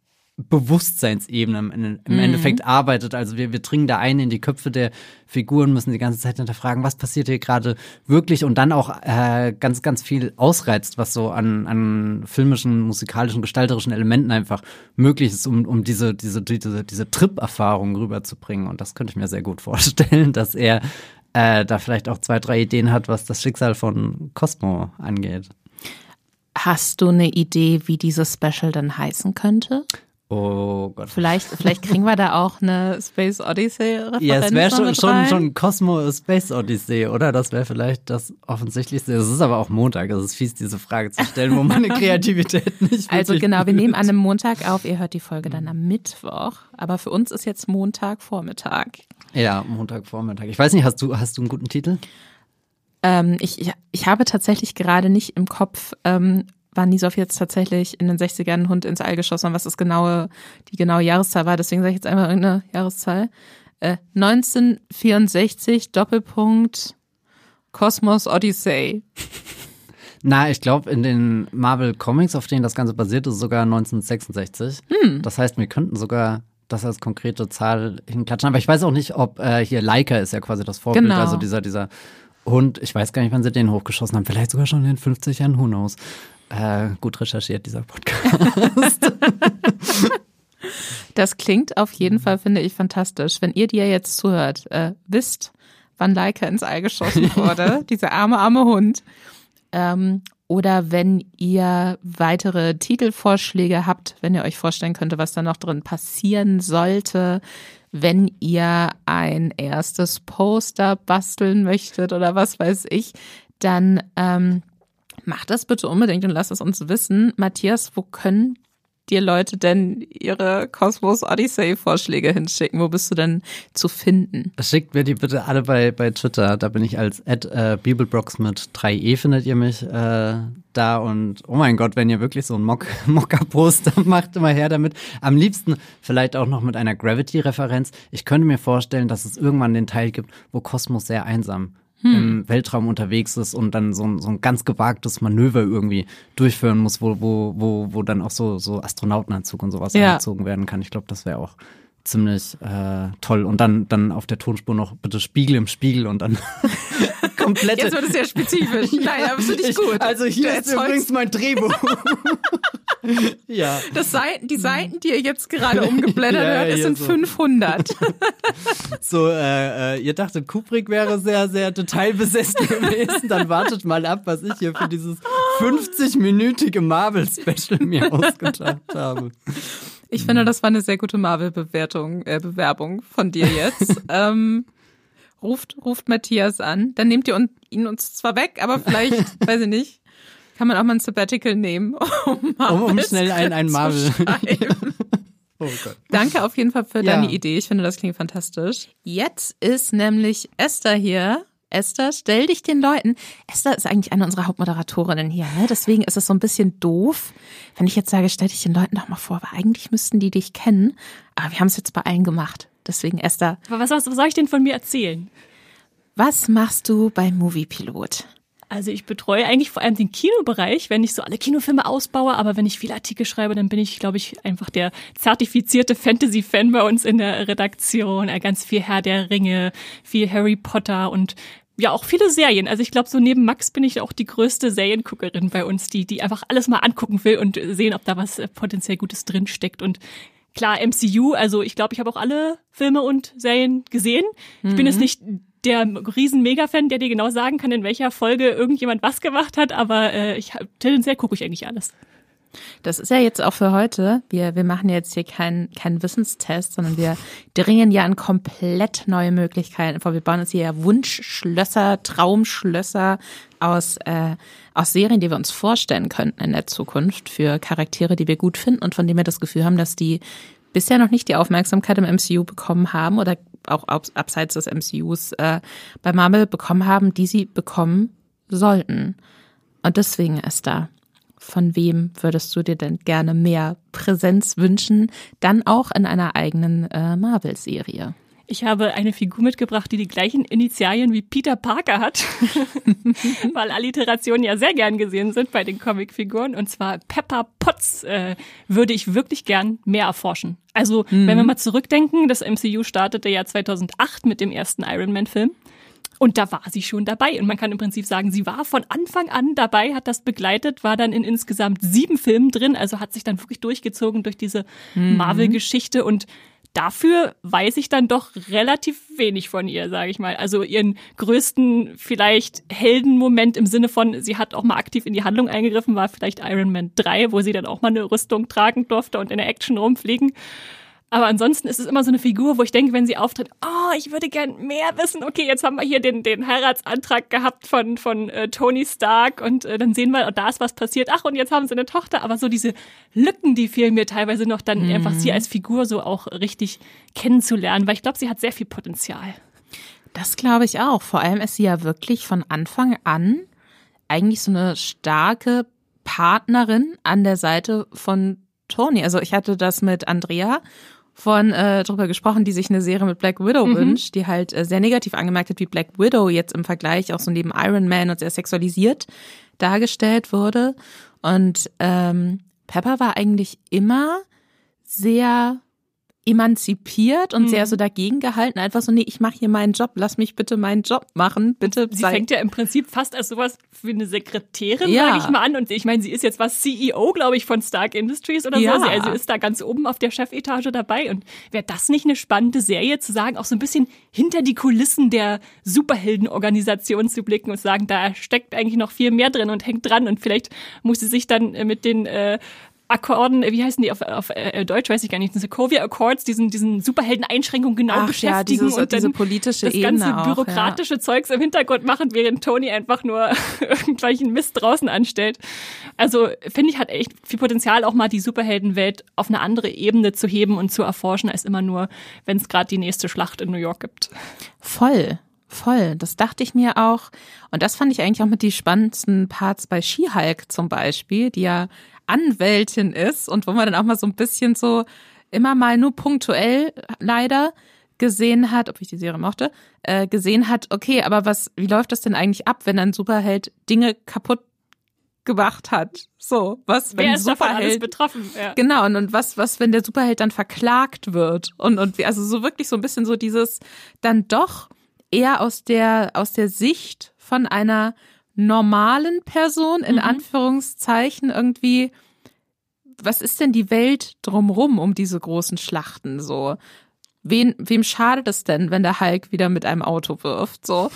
Bewusstseinsebene im, im Endeffekt arbeitet. Also wir, wir dringen da ein in die Köpfe der Figuren, müssen die ganze Zeit hinterfragen, was passiert hier gerade wirklich und dann auch äh, ganz, ganz viel ausreizt, was so an, an filmischen, musikalischen, gestalterischen Elementen einfach möglich ist, um, um diese, diese, diese, diese Trip-Erfahrung rüberzubringen. Und das könnte ich mir sehr gut vorstellen, (laughs) dass er äh, da vielleicht auch zwei, drei Ideen hat, was das Schicksal von Cosmo angeht. Hast du eine Idee, wie dieses Special dann heißen könnte? Oh Gott. Vielleicht, vielleicht kriegen wir da auch eine Space Odyssey-Referenz. (laughs) Ja, es wäre schon, schon, schon Cosmo Space Odyssey, oder? Das wäre vielleicht das Offensichtlichste. Es ist aber auch Montag. Es ist fies, diese Frage zu stellen, wo meine (laughs) Kreativität nicht Also genau, wir nehmen an einem Montag auf, ihr hört die Folge dann am Mittwoch. Aber für uns ist jetzt Montagvormittag. Ja, Montagvormittag. Ich weiß nicht, hast du, hast du einen guten Titel? Ähm, ich, ich, ich habe tatsächlich gerade nicht im Kopf, ähm, wann Nisov jetzt tatsächlich in den 60ern einen Hund ins All geschossen hat, was das genaue, die genaue Jahreszahl war. Deswegen sage ich jetzt einfach irgendeine Jahreszahl. Äh, 1964, Doppelpunkt, Kosmos Odyssey. (laughs) Na, ich glaube, in den Marvel Comics, auf denen das Ganze basiert, ist sogar 1966. Hm. Das heißt, wir könnten sogar das als konkrete Zahl hinklatschen. Aber ich weiß auch nicht, ob äh, hier Leica ist ja quasi das Vorbild, Genau. also dieser, dieser Hund. Ich weiß gar nicht, wann sie den hochgeschossen haben. Vielleicht sogar schon in den 50 Jahren, who knows. Äh, gut recherchiert, dieser (laughs) Podcast. Das klingt auf jeden Fall, finde ich, fantastisch. Wenn ihr, ja jetzt zuhört, äh, wisst, wann Leica ins All geschossen (laughs) wurde, dieser arme, arme Hund. Ähm, oder wenn ihr weitere Titelvorschläge habt, wenn ihr euch vorstellen könnte, was da noch drin passieren sollte, wenn ihr ein erstes Poster basteln möchtet oder was weiß ich, dann ähm, macht das bitte unbedingt und lasst es uns wissen. Matthias, wo können dir Leute denn ihre Cosmos Odyssey Vorschläge hinschicken? Wo bist du denn zu finden? Schickt mir die bitte alle bei, bei Twitter. Da bin ich als at, äh, Bibelbrox mit 3e findet ihr mich äh, da. Und oh mein Gott, wenn ihr wirklich so ein Mock, (laughs) Mocker-Poster (laughs) macht, immer her damit. Am liebsten vielleicht auch noch mit einer Gravity-Referenz. Ich könnte mir vorstellen, dass es irgendwann den Teil gibt, wo Kosmos sehr einsam im Weltraum unterwegs ist und dann so ein, so ein ganz gewagtes Manöver irgendwie durchführen muss, wo, wo, wo, wo dann auch so, so Astronautenanzug und sowas Ja. angezogen werden kann. Ich glaube, das wäre auch ziemlich äh, toll. Und dann, dann auf der Tonspur noch bitte Spiegel im Spiegel und dann (laughs) komplette. Jetzt wird es sehr spezifisch. (laughs) Nein, aber finde ich gut. Also hier Du ist übrigens mein Drehbuch. (laughs) ja. Das Seiten, die Seiten, die ihr jetzt gerade umgeblättert Ja, ja, hier sind so. 500. So, äh, äh, ihr dachtet, Kubrick wäre sehr, sehr detailbesessen gewesen. Dann wartet mal ab, was ich hier für dieses 50-minütige Marvel-Special mir ausgedacht habe. Ich finde, das war eine sehr gute Marvel-Bewertung, äh, Bewerbung von dir jetzt. (laughs) ähm, ruft, ruft Matthias an. Dann nehmt ihr un ihn uns zwar weg, aber vielleicht, (laughs) weiß ich nicht, kann man auch mal ein Sabbatical nehmen, (laughs) um, Um, um Marvel schnell ein, ein zu Marvel. schreiben. Oh Gott. Danke auf jeden Fall für Ja. deine Idee. Ich finde, das klingt fantastisch. Jetzt ist nämlich Esther hier. Esther, stell dich den Leuten. Esther ist eigentlich eine unserer Hauptmoderatorinnen hier, ne? Deswegen ist es so ein bisschen doof, wenn ich jetzt sage, stell dich den Leuten doch mal vor, weil eigentlich müssten die dich kennen. Aber wir haben es jetzt bei allen gemacht. Deswegen, Esther, Aber was, was soll ich denn von mir erzählen? was machst du bei Moviepilot? Also ich betreue eigentlich vor allem den Kinobereich, wenn ich so alle Kinofilme ausbaue, aber wenn ich viele Artikel schreibe, dann bin ich, glaube ich, einfach der zertifizierte Fantasy-Fan bei uns in der Redaktion. Äh, Ganz viel Herr der Ringe, viel Harry Potter und ja auch viele Serien. Also ich glaube, so neben Max bin ich auch die größte Serienguckerin bei uns, die, die einfach alles mal angucken will und sehen, ob da was äh, potenziell Gutes drin steckt. Und klar, MCU, also ich glaube, ich habe auch alle Filme und Serien gesehen. Ich bin jetzt nicht der riesen Mega-Fan, der dir genau sagen kann, in welcher Folge irgendjemand was gemacht hat, aber äh, ich hab- tendenziell gucke ich eigentlich alles. Das ist ja jetzt auch für heute. Wir, wir machen jetzt hier keinen keinen Wissenstest, sondern wir dringen ja an komplett neue Möglichkeiten vor. Wir bauen uns hier ja Wunschschlösser, Traumschlösser aus, äh, aus Serien, die wir uns vorstellen könnten in der Zukunft für Charaktere, die wir gut finden und von denen wir das Gefühl haben, dass die bisher noch nicht die Aufmerksamkeit im MCU bekommen haben oder auch abs- abseits des MCUs äh, bei Marvel bekommen haben, die sie bekommen sollten. Und deswegen ist da. Von wem würdest du dir denn gerne mehr Präsenz wünschen? Dann auch in einer eigenen äh, Marvel-Serie. Ich habe eine Figur mitgebracht, die die gleichen Initialien wie Peter Parker hat, (laughs) (laughs) weil Alliterationen ja sehr gern gesehen sind bei den Comicfiguren. Und zwar Pepper Potts äh, würde ich wirklich gern mehr erforschen. Also, mhm. wenn wir mal zurückdenken, das MCU startete ja 2008 mit dem ersten Iron Man-Film. Und da war sie schon dabei. Und man kann im Prinzip sagen, sie war von Anfang an dabei, hat das begleitet, war dann in insgesamt sieben Filmen drin, also hat sich dann wirklich durchgezogen durch diese mhm. Marvel-Geschichte und dafür weiß ich dann doch relativ wenig von ihr, sage ich mal. Also ihren größten vielleicht Heldenmoment im Sinne von, sie hat auch mal aktiv in die Handlung eingegriffen, war vielleicht Iron Man 3, wo sie dann auch mal eine Rüstung tragen durfte und in der Action rumfliegen. Aber ansonsten ist es immer so eine Figur, wo ich denke, wenn sie auftritt, oh, ich würde gern mehr wissen. Okay, jetzt haben wir hier den, den Heiratsantrag gehabt von, von äh, Tony Stark und äh, dann sehen wir, oh, da ist was passiert. Ach, und jetzt haben sie eine Tochter. Aber so diese Lücken, die fehlen mir teilweise noch, dann mhm. einfach sie als Figur so auch richtig kennenzulernen, weil ich glaube, sie hat sehr viel Potenzial. Das glaube ich auch. Vor allem ist sie ja wirklich von Anfang an eigentlich so eine starke Partnerin an der Seite von Tony. Also ich hatte das mit Andrea von äh, drüber gesprochen, die sich eine Serie mit Black Widow mhm. wünscht, die halt äh, sehr negativ angemerkt hat, wie Black Widow jetzt im Vergleich auch so neben Iron Man und sehr sexualisiert dargestellt wurde. Und ähm, Pepper war eigentlich immer sehr emanzipiert und mhm. sehr so dagegen gehalten. Einfach so, nee, ich mache hier meinen Job, lass mich bitte meinen Job machen, bitte. Sie sei. fängt ja im Prinzip fast als sowas wie eine Sekretärin, ja. sage ich mal an. Und ich meine, sie ist jetzt was CEO, glaube ich, von Stark Industries oder ja. so. Sie also ist da ganz oben auf der Chefetage dabei. Und wäre das nicht eine spannende Serie, zu sagen, auch so ein bisschen hinter die Kulissen der Superheldenorganisation zu blicken und sagen, da steckt eigentlich noch viel mehr drin und hängt dran. Und vielleicht muss sie sich dann mit den äh, Akkorden, wie heißen die auf, auf äh, Deutsch, weiß ich gar nicht, diese Sokovia Accords, diesen, diesen Superhelden-Einschränkungen genau Ach, beschäftigen ja, dieses, und dann diese politische das Ebene ganze bürokratische ja. Zeugs im Hintergrund machen, während Tony einfach nur (laughs) irgendwelchen Mist draußen anstellt. Also finde ich, hat echt viel Potenzial, auch mal die Superheldenwelt auf eine andere Ebene zu heben und zu erforschen, als immer nur, wenn es gerade die nächste Schlacht in New York gibt. Voll. Voll, das dachte ich mir auch. Und das fand ich eigentlich auch mit die spannendsten Parts bei She-Hulk zum Beispiel, die ja Anwältin ist und wo man dann auch mal so ein bisschen so immer mal nur punktuell leider gesehen hat, ob ich die Serie mochte, äh, gesehen hat, okay, aber was, wie läuft das denn eigentlich ab, wenn ein Superheld Dinge kaputt gemacht hat? So, was, wenn Wer ist Superheld, alles betroffen? Ja. Genau, und, und was, was, wenn der Superheld dann verklagt wird? Und, und also so wirklich so ein bisschen so dieses, dann doch eher aus der, aus der Sicht von einer normalen Person, in mhm. Anführungszeichen, irgendwie, was ist denn die Welt drumrum um diese großen Schlachten so? Wen, wem schadet es denn, wenn der Hulk wieder mit einem Auto wirft? So.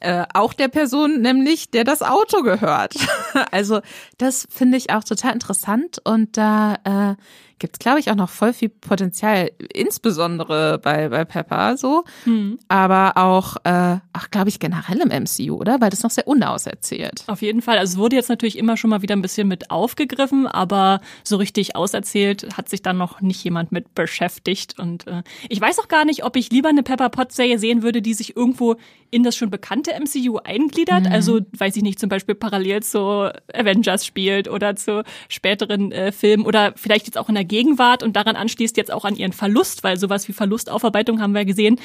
Äh, auch der Person nämlich, der das Auto gehört. (laughs) also das finde ich auch total interessant und da äh, gibt es, glaube ich, auch noch voll viel Potenzial, insbesondere bei, bei Pepper so, hm. aber auch, äh, ach, glaube ich, generell im MCU, oder? Weil das noch sehr unauserzählt. Auf jeden Fall. Also es wurde jetzt natürlich immer schon mal wieder ein bisschen mit aufgegriffen, aber so richtig auserzählt hat sich dann noch nicht jemand mit beschäftigt. Und äh, ich weiß auch gar nicht, ob ich lieber eine Pepper Potts-Serie sehen würde, die sich irgendwo in das schon bekannte MCU eingliedert. Mhm. Also, weiß ich nicht, zum Beispiel parallel zu Avengers spielt oder zu späteren äh, Filmen oder vielleicht jetzt auch in der Gegenwart und daran anschließt jetzt auch an ihren Verlust, weil sowas wie Verlustaufarbeitung haben wir gesehen.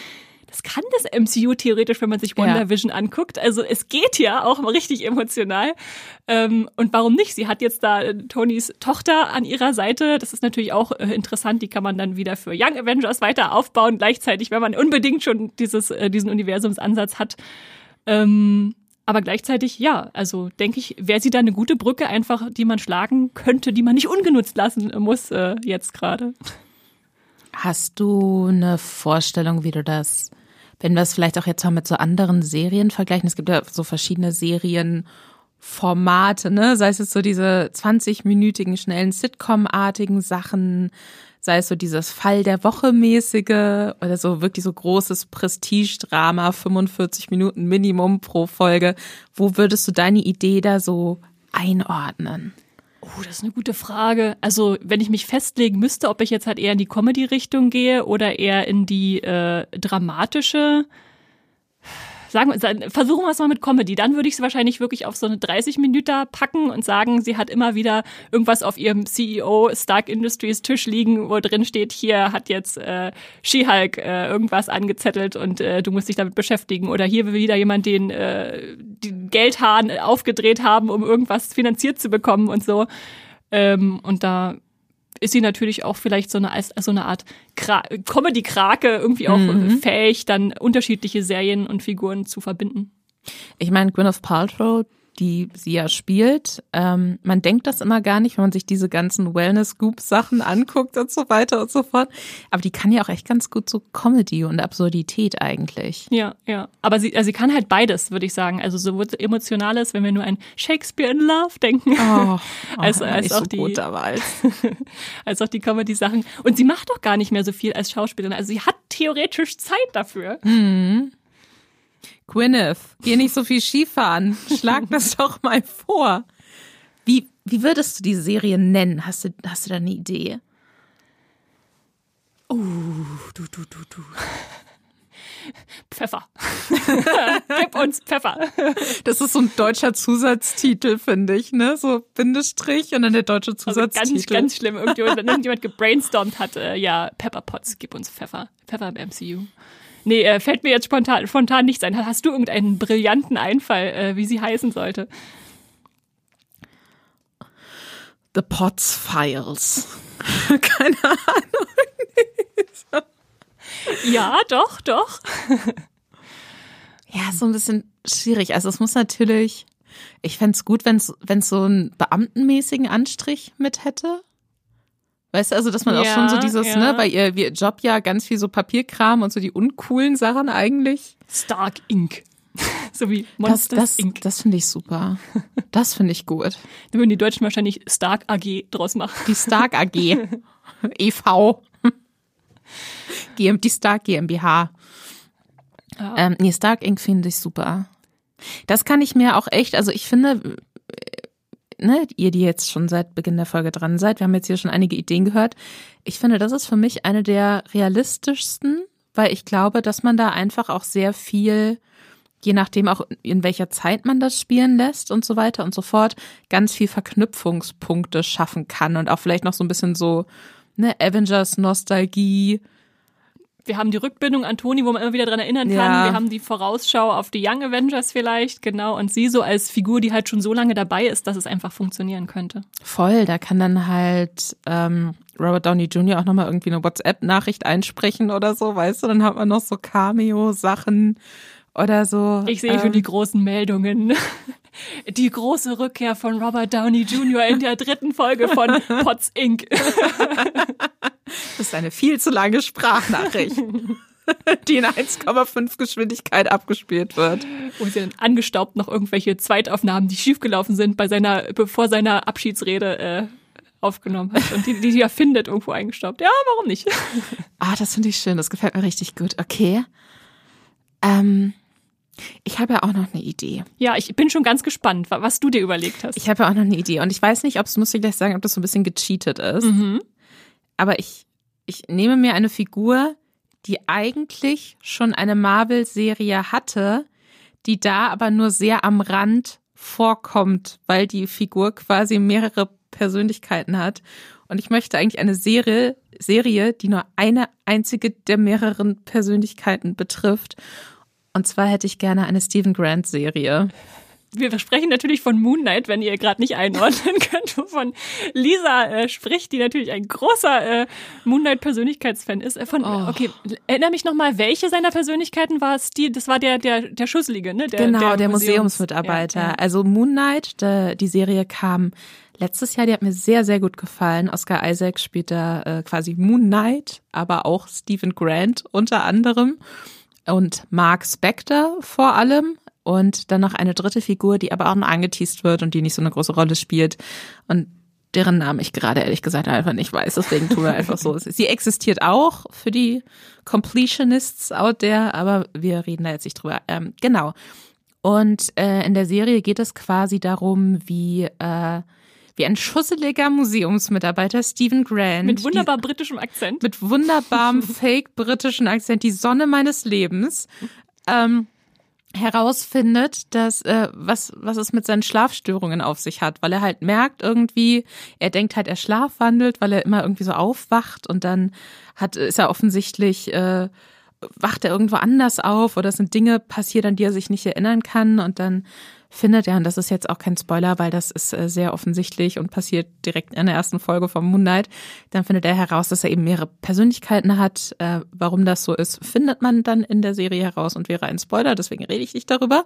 Das kann das MCU theoretisch, wenn man sich Wonder ja. Vision anguckt. Also es geht ja auch richtig emotional. Ähm, und warum nicht? Sie hat jetzt da äh, Tonys Tochter an ihrer Seite. Das ist natürlich auch äh, interessant. Die kann man dann wieder für Young Avengers weiter aufbauen. Gleichzeitig, wenn man unbedingt schon dieses, äh, diesen Universumsansatz hat. Ähm, aber gleichzeitig, ja, also denke ich, wäre sie da eine gute Brücke einfach, die man schlagen könnte, die man nicht ungenutzt lassen muss äh, jetzt gerade. Hast du eine Vorstellung, wie du das, wenn wir es vielleicht auch jetzt mal mit so anderen Serien vergleichen? Es gibt ja so verschiedene Serienformate, ne? Sei es jetzt so diese 20-minütigen, schnellen Sitcom-artigen Sachen, sei es so dieses Fall der Woche mäßige oder so wirklich so großes Prestige-Drama, 45 Minuten Minimum pro Folge. Wo würdest du deine Idee da so einordnen? Oh, das ist eine gute Frage. Also, wenn ich mich festlegen müsste, ob ich jetzt halt eher in die Comedy-Richtung gehe oder eher in die äh, dramatische, sagen wir, versuchen wir es mal mit Comedy. Dann würde ich sie wahrscheinlich wirklich auf so eine 30 Minuten packen und sagen, sie hat immer wieder irgendwas auf ihrem CEO Stark Industries Tisch liegen, wo drin steht, hier hat jetzt äh, She-Hulk äh, irgendwas angezettelt und äh, du musst dich damit beschäftigen. Oder hier will wieder jemand den, äh, den Geldhahn aufgedreht haben, um irgendwas finanziert zu bekommen und so. Ähm, und da ist sie natürlich auch vielleicht so eine, als, so eine Art Comedy-Krake irgendwie auch mhm. fähig, dann unterschiedliche Serien und Figuren zu verbinden. Ich meine, Gwyneth Paltrow, die sie ja spielt. Ähm, man denkt das immer gar nicht, wenn man sich diese ganzen Wellness-Goop-Sachen anguckt und so weiter und so fort. Aber die kann ja auch echt ganz gut so Comedy und Absurdität eigentlich. Ja, ja. Aber sie, also sie kann halt beides, würde ich sagen. Also sowohl emotionales, wenn wir nur an Shakespeare in Love denken, oh, oh, (laughs) als, als auch so die, als. (laughs) als auch die Comedy-Sachen. Und sie macht doch gar nicht mehr so viel als Schauspielerin. Also sie hat theoretisch Zeit dafür. Mhm. Gwyneth, geh nicht so viel Skifahren. Schlag das doch mal vor. Wie, wie würdest du die Serie nennen? Hast du, hast du da eine Idee? Uh, du, du, du, du. (laughs) Pfeffer. (laughs) Gib uns Pfeffer. Das ist so ein deutscher Zusatztitel, finde ich, ne? So Bindestrich und dann der deutsche Zusatztitel. Also ganz, ganz schlimm. Irgendjemand, irgendjemand gebrainstormt hat, äh, ja, Pepperpots, gib uns Pfeffer. Pfeffer im MCU. Nee, äh, fällt mir jetzt spontan, spontan nichts ein. Hast du irgendeinen brillanten Einfall, äh, wie sie heißen sollte? The Potts Files. (laughs) Keine Ahnung. ja, doch, doch. ja, so ein bisschen schwierig. Also es muss natürlich, ich fände es gut, wenn es so einen beamtenmäßigen Anstrich mit hätte. Weißt du, also, dass man ja, auch schon so dieses, ja. ne, weil ihr, ihr Job ja ganz viel so Papierkram und so die uncoolen Sachen eigentlich. Stark Inc. (laughs) so wie Monsters das, das, Inc. Das finde ich super. Das finde ich gut. Da würden die Deutschen wahrscheinlich Stark AG draus machen. Die Stark AG. (laughs) e.V. (laughs) die Stark GmbH. Ja. Ähm, nee, Stark Inc. finde ich super. Das kann ich mir auch echt, also ich finde, ne, ihr, die jetzt schon seit Beginn der Folge dran seid, wir haben jetzt hier schon einige Ideen gehört. Ich finde, das ist für mich eine der realistischsten, weil ich glaube, dass man da einfach auch sehr viel, je nachdem auch in welcher Zeit man das spielen lässt und so weiter und so fort, ganz viel Verknüpfungspunkte schaffen kann und auch vielleicht noch so ein bisschen so, ne, Avengers Nostalgie, wir haben die Rückbindung an Toni, wo man immer wieder dran erinnern kann. Ja. Wir haben die Vorausschau auf die Young Avengers vielleicht, genau. Und sie so als Figur, die halt schon so lange dabei ist, dass es einfach funktionieren könnte. Voll, da kann dann halt ähm, Robert Downey Jr. auch nochmal irgendwie eine WhatsApp-Nachricht einsprechen oder so, weißt du? Dann hat man noch so Cameo-Sachen oder so. Ich sehe ähm, schon die großen Meldungen. (laughs) Die große Rückkehr von Robert Downey Jr. in der dritten Folge von (laughs) Potts Inc. (laughs) Das ist eine viel zu lange Sprachnachricht, (laughs) die in 1,5 Geschwindigkeit abgespielt wird. Und sie dann angestaubt noch irgendwelche Zweitaufnahmen, die schiefgelaufen sind, bei seiner, bevor seiner Abschiedsrede äh, aufgenommen hat und die, die ja findet, irgendwo eingestaubt. Ja, warum nicht? (laughs) Ah, das finde ich schön. Das gefällt mir richtig gut. Okay. Ähm, ich habe ja auch noch eine Idee. Ja, ich bin schon ganz gespannt, was du dir überlegt hast. Ich habe ja auch noch eine Idee und ich weiß nicht, ob es, muss ich gleich sagen, ob das so ein bisschen gecheatet ist. Mhm aber ich, ich nehme mir eine Figur, die eigentlich schon eine Marvel-Serie hatte, die da aber nur sehr am Rand vorkommt, weil die Figur quasi mehrere Persönlichkeiten hat. Und ich möchte eigentlich eine Serie, Serie, die nur eine einzige der mehreren Persönlichkeiten betrifft. Und zwar hätte ich gerne eine Stephen Grant Serie wir sprechen natürlich von Moon Knight, wenn ihr gerade nicht einordnen (laughs) könnt, wovon Lisa äh, spricht, die natürlich ein großer äh, Moon Knight Persönlichkeitsfan ist. Äh, von, oh. Okay, erinnere mich nochmal, welche seiner Persönlichkeiten war es? Die, das war der, der, der Schusselige, ne? Der, genau, der, der Museums Museumsmitarbeiter. Ja, ja. Also Moon Knight, der, die Serie kam letztes Jahr, die hat mir sehr, sehr gut gefallen. Oscar Isaac spielt da äh, quasi Moon Knight, aber auch Stephen Grant unter anderem und Mark Spector vor allem und dann noch eine dritte Figur, die aber auch nur angeteased wird und die nicht so eine große Rolle spielt und deren Namen ich gerade ehrlich gesagt einfach nicht weiß. Deswegen tun wir einfach so. Sie existiert auch für die Completionists out there, aber wir reden da jetzt nicht drüber. Ähm, genau. Und äh, in der Serie geht es quasi darum, wie äh, wie ein schusseliger Museumsmitarbeiter Stephen Grant. Mit wunderbar die, britischem Akzent. Mit wunderbarem (laughs) fake britischen Akzent, die Sonne meines Lebens. Ähm, herausfindet, dass äh, was was es mit seinen Schlafstörungen auf sich hat, weil er halt merkt irgendwie, er denkt halt, er schlafwandelt, weil er immer irgendwie so aufwacht und dann hat ist er offensichtlich äh, wacht er irgendwo anders auf oder sind Dinge passiert, an die er sich nicht erinnern kann und dann findet er, und das ist jetzt auch kein Spoiler, weil das ist äh, sehr offensichtlich und passiert direkt in der ersten Folge vom Moonlight, dann findet er heraus, dass er eben mehrere Persönlichkeiten hat. Äh, warum das so ist, findet man dann in der Serie heraus und wäre ein Spoiler, deswegen rede ich nicht darüber.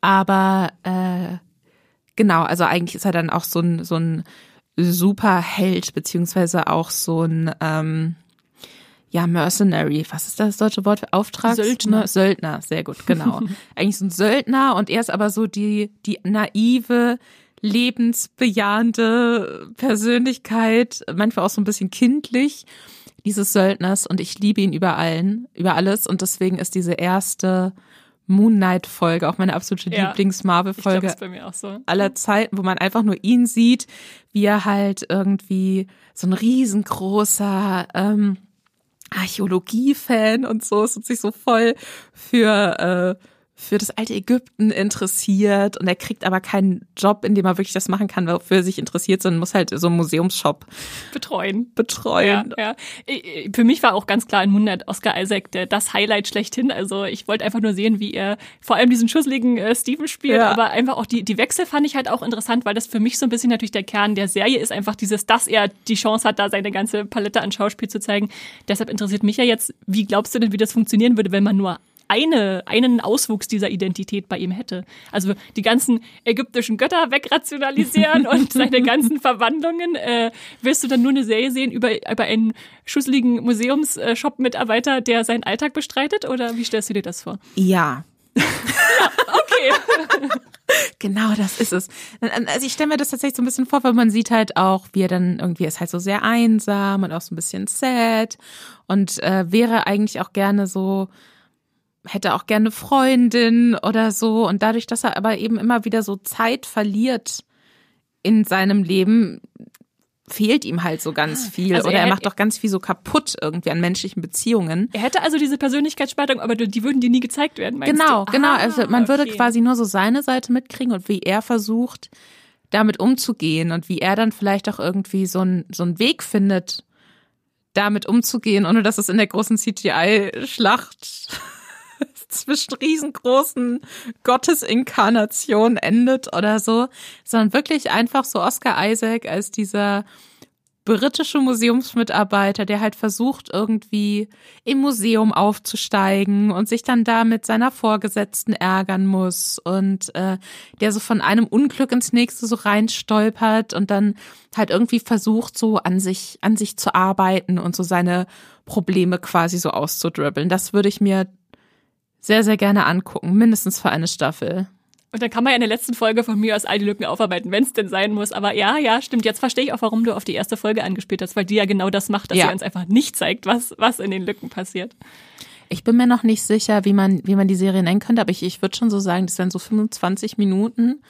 Aber äh, genau, also eigentlich ist er dann auch so ein, so ein Superheld, beziehungsweise auch so ein ähm, ja, Mercenary, was ist das deutsche Wort für Auftrag? Söldner. Söldner, sehr gut, genau. (laughs) Eigentlich so ein Söldner und er ist aber so die, die naive, lebensbejahende Persönlichkeit, manchmal auch so ein bisschen kindlich dieses Söldners und ich liebe ihn über allen, über alles und deswegen ist diese erste Moon Knight Folge auch meine absolute Ja. Lieblings-Marvel-Folge Ich glaub, ist bei mir auch so. aller Zeiten, wo man einfach nur ihn sieht, wie er halt irgendwie so ein riesengroßer ähm, Archäologie-Fan und so. Ist und sich so voll für äh, für das alte Ägypten interessiert und er kriegt aber keinen Job, in dem er wirklich das machen kann, wofür er sich interessiert, sondern muss halt so einen Museumsshop Betreuen. betreuen. Ja, ja. Für mich war auch ganz klar in Moonlight Oscar Isaac der, das Highlight schlechthin. Also ich wollte einfach nur sehen, wie er vor allem diesen schusseligen äh, Steven spielt, Ja. aber einfach auch die, die Wechsel fand ich halt auch interessant, weil das für mich so ein bisschen natürlich der Kern der Serie ist, einfach dieses, dass er die Chance hat, da seine ganze Palette an Schauspiel zu zeigen. Deshalb interessiert mich ja jetzt, wie glaubst du denn, wie das funktionieren würde, wenn man nur eine, einen Auswuchs dieser Identität bei ihm hätte. Also die ganzen ägyptischen Götter wegrationalisieren (laughs) und seine ganzen Verwandlungen. Äh, willst du dann nur eine Serie sehen über, über einen schusseligen Museumsshop-Mitarbeiter, der seinen Alltag bestreitet? Oder wie stellst du dir das vor? Ja, Okay. (laughs) Genau, das ist es. Also ich stelle mir das tatsächlich so ein bisschen vor, weil man sieht halt auch, wie er dann irgendwie ist halt so sehr einsam und auch so ein bisschen sad und äh, wäre eigentlich auch gerne so, hätte auch gerne Freundin oder so. Und dadurch, dass er aber eben immer wieder so Zeit verliert in seinem Leben, fehlt ihm halt so ganz viel. Also oder er er macht doch ganz viel so kaputt irgendwie an menschlichen Beziehungen. Er hätte also diese Persönlichkeitsspaltung, aber die würden dir nie gezeigt werden, meinst Genau, du? genau. Ah, Also man würde okay. quasi nur so seine Seite mitkriegen und wie er versucht, damit umzugehen und wie er dann vielleicht auch irgendwie so, ein, so einen Weg findet, damit umzugehen, ohne dass es in der großen CGI-Schlacht zwischen riesengroßen Gottesinkarnationen endet oder so, sondern wirklich einfach so Oscar Isaac als dieser britische Museumsmitarbeiter, der halt versucht, irgendwie im Museum aufzusteigen und sich dann da mit seiner Vorgesetzten ärgern muss und äh, der so von einem Unglück ins nächste so reinstolpert und dann halt irgendwie versucht, so an sich, an sich zu arbeiten und so seine Probleme quasi so auszudribbeln. Das würde ich mir sehr, sehr gerne angucken, mindestens für eine Staffel. Und dann kann man ja in der letzten Folge von mir aus all die Lücken aufarbeiten, wenn es denn sein muss. Aber ja, ja, stimmt. Jetzt verstehe ich auch, warum du auf die erste Folge angespielt hast, weil die ja genau das macht, dass Ja. sie uns einfach nicht zeigt, was, was in den Lücken passiert. Ich bin mir noch nicht sicher, wie man, wie man die Serie nennen könnte, aber ich, ich würde schon so sagen, das wären so 25 Minuten.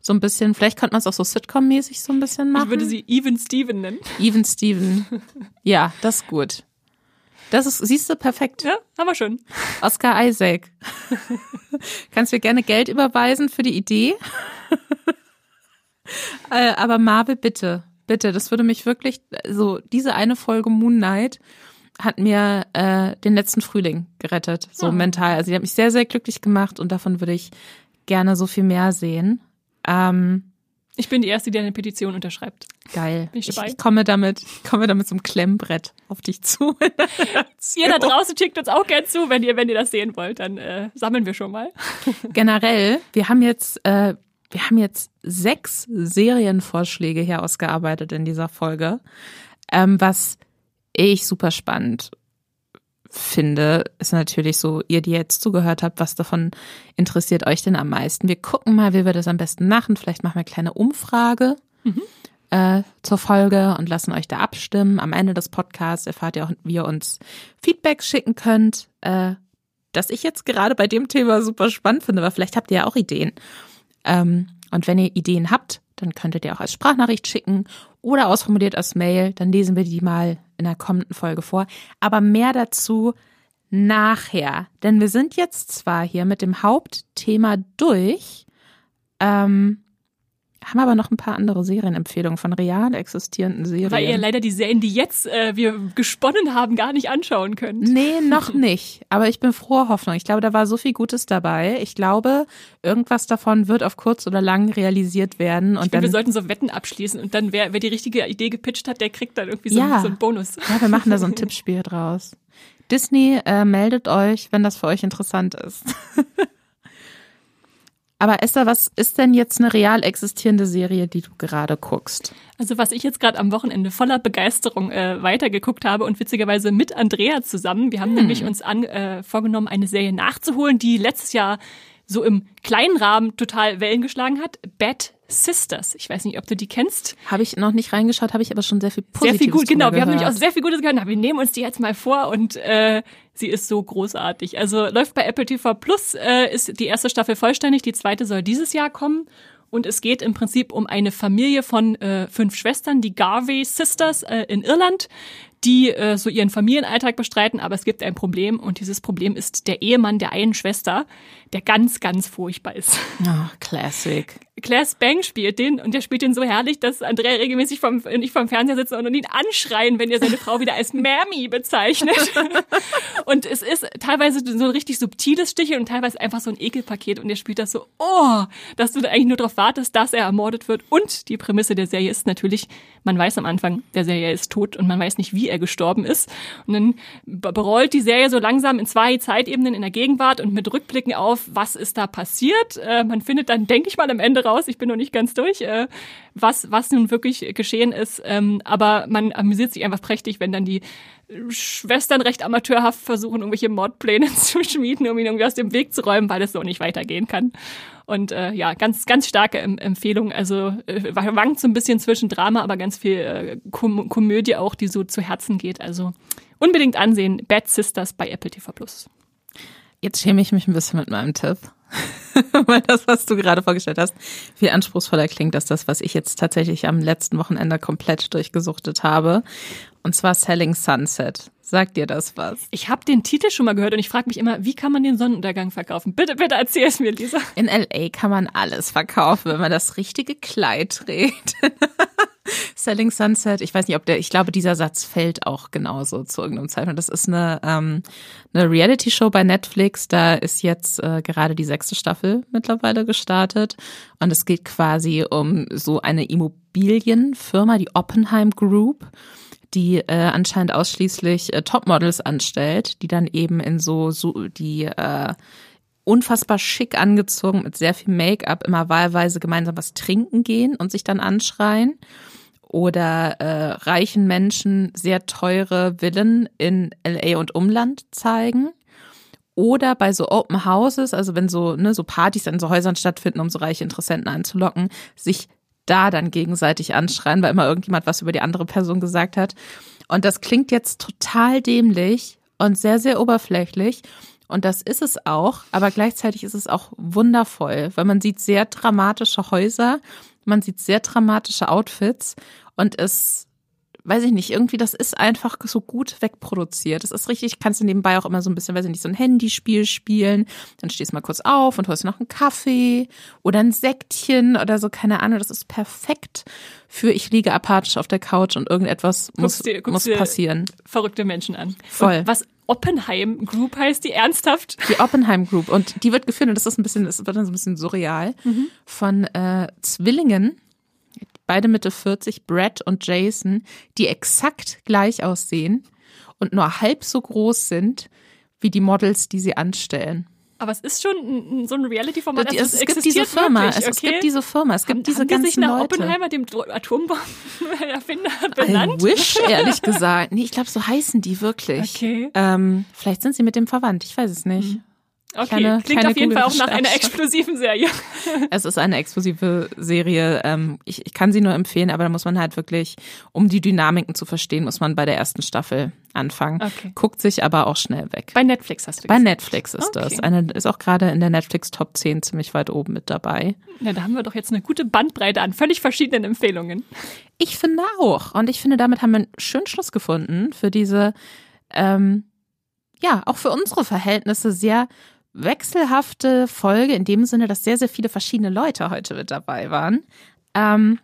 So ein bisschen, vielleicht könnte man es auch so Sitcom-mäßig so ein bisschen machen. Ich würde sie Even Steven nennen. Even Steven. Ja, das ist gut. Das ist, siehst du, perfekt. Ja, haben wir schon. Oscar Isaac. (laughs) Kannst mir gerne Geld überweisen für die Idee. (laughs) Äh, Aber Marvel, bitte, bitte, das würde mich wirklich, so diese eine Folge Moon Knight hat mir äh, den letzten Frühling gerettet, so Ja. mental. Also die hat mich sehr, sehr glücklich gemacht und davon würde ich gerne so viel mehr sehen. Ähm, Ich bin die Erste, die eine Petition unterschreibt. geil. Bin ich Ich, dabei? ich komme damit, ich komme damit zum Klemmbrett auf dich zu. (laughs) Ihr da draußen schickt uns auch gern zu, wenn ihr, wenn ihr das sehen wollt, dann äh, sammeln wir schon mal. (laughs) generell, wir haben jetzt, äh, wir haben jetzt sechs Serienvorschläge hier ausgearbeitet in dieser Folge. Ähm, was ich super spannend finde, ist natürlich so, ihr, die jetzt zugehört habt, was davon interessiert euch denn am meisten? Wir gucken mal, wie wir das am besten machen. Vielleicht machen wir eine kleine Umfrage äh, zur Folge und lassen euch da abstimmen. Am Ende des Podcasts erfahrt ihr auch, wie ihr uns Feedback schicken könnt. Äh, das ich jetzt gerade bei dem Thema super spannend finde, aber vielleicht habt ihr ja auch Ideen. Ähm, und wenn ihr Ideen habt, dann könntet ihr auch als Sprachnachricht schicken oder ausformuliert als Mail. Dann lesen wir die mal in der kommenden Folge vor. Aber mehr dazu nachher. Denn wir sind jetzt zwar hier mit dem Hauptthema durch, ähm, haben aber noch ein paar andere Serienempfehlungen von real existierenden Serien. Weil ihr leider die Serien, die jetzt äh, wir gesponnen haben, gar nicht anschauen könnt. Nee, noch (laughs) nicht. Aber ich bin froher Hoffnung. Ich glaube, da war so viel Gutes dabei. Ich glaube, irgendwas davon wird auf kurz oder lang realisiert werden. Und ich dann, finde, wir sollten so Wetten abschließen und dann, wer, wer die richtige Idee gepitcht hat, der kriegt dann irgendwie so, Ja. so einen Bonus. ja, wir machen da so ein (laughs) Tippspiel draus. Disney, äh, meldet euch, wenn das für euch interessant ist. (laughs) Aber Esther, was ist denn jetzt eine real existierende Serie, die du gerade guckst? Also was ich jetzt gerade am Wochenende voller Begeisterung äh, weitergeguckt habe und witzigerweise mit Andrea zusammen. Wir haben nämlich uns an, äh, vorgenommen, eine Serie nachzuholen, die letztes Jahr so im kleinen Rahmen total Wellen geschlagen hat. Bad Sisters. Ich weiß nicht, ob du die kennst. Habe ich noch nicht reingeschaut, habe ich aber schon sehr viel Positives sehr viel gut, genau. drüber Wir haben nämlich auch gehört. sehr viel Gutes gehört. Wir nehmen uns die jetzt mal vor und äh, sie ist so großartig. Also läuft bei Apple TV Plus, äh, ist die erste Staffel vollständig, die zweite soll dieses Jahr kommen. Und es geht im Prinzip um eine Familie von äh, fünf Schwestern, die Garvey Sisters äh, in Irland, die äh, so ihren Familienalltag bestreiten, aber es gibt ein Problem und dieses Problem ist der Ehemann der einen Schwester, der ganz, ganz furchtbar ist. Oh, Classic. Claire Spang spielt den und der spielt den so herrlich, dass Andrea regelmäßig vom, nicht vom Fernseher sitzt und ihn anschreien, wenn er seine Frau wieder als Mammy bezeichnet. (laughs) und es ist teilweise so ein richtig subtiles Sticheln und teilweise einfach so ein Ekelpaket und er spielt das so, oh, dass du da eigentlich nur darauf wartest, dass er ermordet wird. Und die Prämisse der Serie ist natürlich, man weiß am Anfang, der Serie er ist tot und man weiß nicht, wie er gestorben ist. Und dann be- berollt die Serie so langsam in zwei Zeitebenen in der Gegenwart und mit Rückblicken auf, was ist da passiert. Äh, man findet dann, denke ich mal, am Ende raus, ich bin noch nicht ganz durch, äh, was, was nun wirklich geschehen ist. Ähm, aber man amüsiert sich einfach prächtig, wenn dann die Schwestern recht amateurhaft versuchen, irgendwelche Mordpläne (laughs) zu schmieden, um ihn irgendwie aus dem Weg zu räumen, weil es so nicht weitergehen kann. Und äh, ja, ganz, ganz starke em Empfehlung. Also äh, wankt so ein bisschen zwischen Drama, aber ganz viel äh, Kom Komödie auch, die so zu Herzen geht. Also unbedingt ansehen. Bad Sisters bei Apple TV Plus. Jetzt schäme ich mich ein bisschen mit meinem Tipp. (laughs) Weil das, was du gerade vorgestellt hast, viel anspruchsvoller klingt als das, was ich jetzt tatsächlich am letzten Wochenende komplett durchgesuchtet habe. Und zwar Selling Sunset. Sagt dir das was? Ich habe den Titel schon mal gehört und ich frage mich immer, wie kann man den Sonnenuntergang verkaufen? Bitte, bitte erzähl es mir, Lisa. In LA kann man alles verkaufen, wenn man das richtige Kleid trägt. (laughs) Selling Sunset, ich weiß nicht, ob der, ich glaube, dieser Satz fällt auch genauso zu irgendeinem Zeitpunkt. Das ist eine, ähm, eine Reality-Show bei Netflix. Da ist jetzt äh, gerade die sechste Staffel mittlerweile gestartet. Und es geht quasi um so eine Immobilienfirma, die Oppenheim Group die äh, anscheinend ausschließlich äh, Topmodels anstellt, die dann eben in so, so die äh, unfassbar schick angezogen mit sehr viel Make-up immer wahlweise gemeinsam was trinken gehen und sich dann anschreien. Oder äh, reichen Menschen sehr teure Villen in LA und Umland zeigen. Oder bei so Open Houses, also wenn so ne so Partys in so Häusern stattfinden, um so reiche Interessenten anzulocken, sich da dann gegenseitig anschreien, weil immer irgendjemand was über die andere Person gesagt hat. Und das klingt jetzt total dämlich und sehr, sehr oberflächlich. Und das ist es auch, aber gleichzeitig ist es auch wundervoll, weil man sieht sehr dramatische Häuser, man sieht sehr dramatische Outfits und es, weiß ich nicht, irgendwie das ist einfach so gut wegproduziert. Das ist richtig, kannst du nebenbei auch immer so ein bisschen, weiß ich nicht, so ein Handyspiel spielen, dann stehst du mal kurz auf und holst noch einen Kaffee oder ein Sektchen oder so, keine Ahnung, das ist perfekt für ich liege apathisch auf der Couch und irgendetwas muss, dir- muss passieren. Verrückte Menschen an. Voll. Und was Oppenheim Group heißt, die ernsthaft? Die Oppenheim Group und die wird geführt und das ist ein bisschen, das wird dann so ein bisschen surreal von äh, Zwillingen, beide Mitte 40, Brad und Jason, die exakt gleich aussehen und nur halb so groß sind wie die Models, die sie anstellen. Aber es ist schon ein- so ein Reality-Format. es, es gibt diese Firma, wirklich, es, gibt diese Firma, es gibt haben, diese haben die ganzen sich nach Leute. Oppenheimer, dem Atombombenerfinder, (laughs) I benannt? wish, (laughs) ehrlich gesagt. Nee, ich glaube, so heißen die wirklich. Okay. Ähm, vielleicht sind sie mit dem verwandt, ich weiß es nicht. Okay, Kleine- klingt kleine auf jeden Fall auch nach einer explosiven Serie. (laughs) Es ist eine explosive Serie. Ähm, ich, ich kann sie nur empfehlen, aber da muss man halt wirklich, um die Dynamiken zu verstehen, muss man bei der ersten Staffel anfangen. Okay. Guckt sich aber auch schnell weg. Bei Netflix hast du Bei gesagt. Netflix ist Okay. das. Eine ist auch gerade in der Netflix Top 10 ziemlich weit oben mit dabei. Na, da haben wir doch jetzt eine gute Bandbreite an völlig verschiedenen Empfehlungen. Ich finde auch. Und ich finde, damit haben wir einen schönen Schluss gefunden für diese, ähm, ja, auch für unsere Verhältnisse sehr wechselhafte Folge, in dem Sinne, dass sehr, sehr viele verschiedene Leute heute mit dabei waren. Ähm,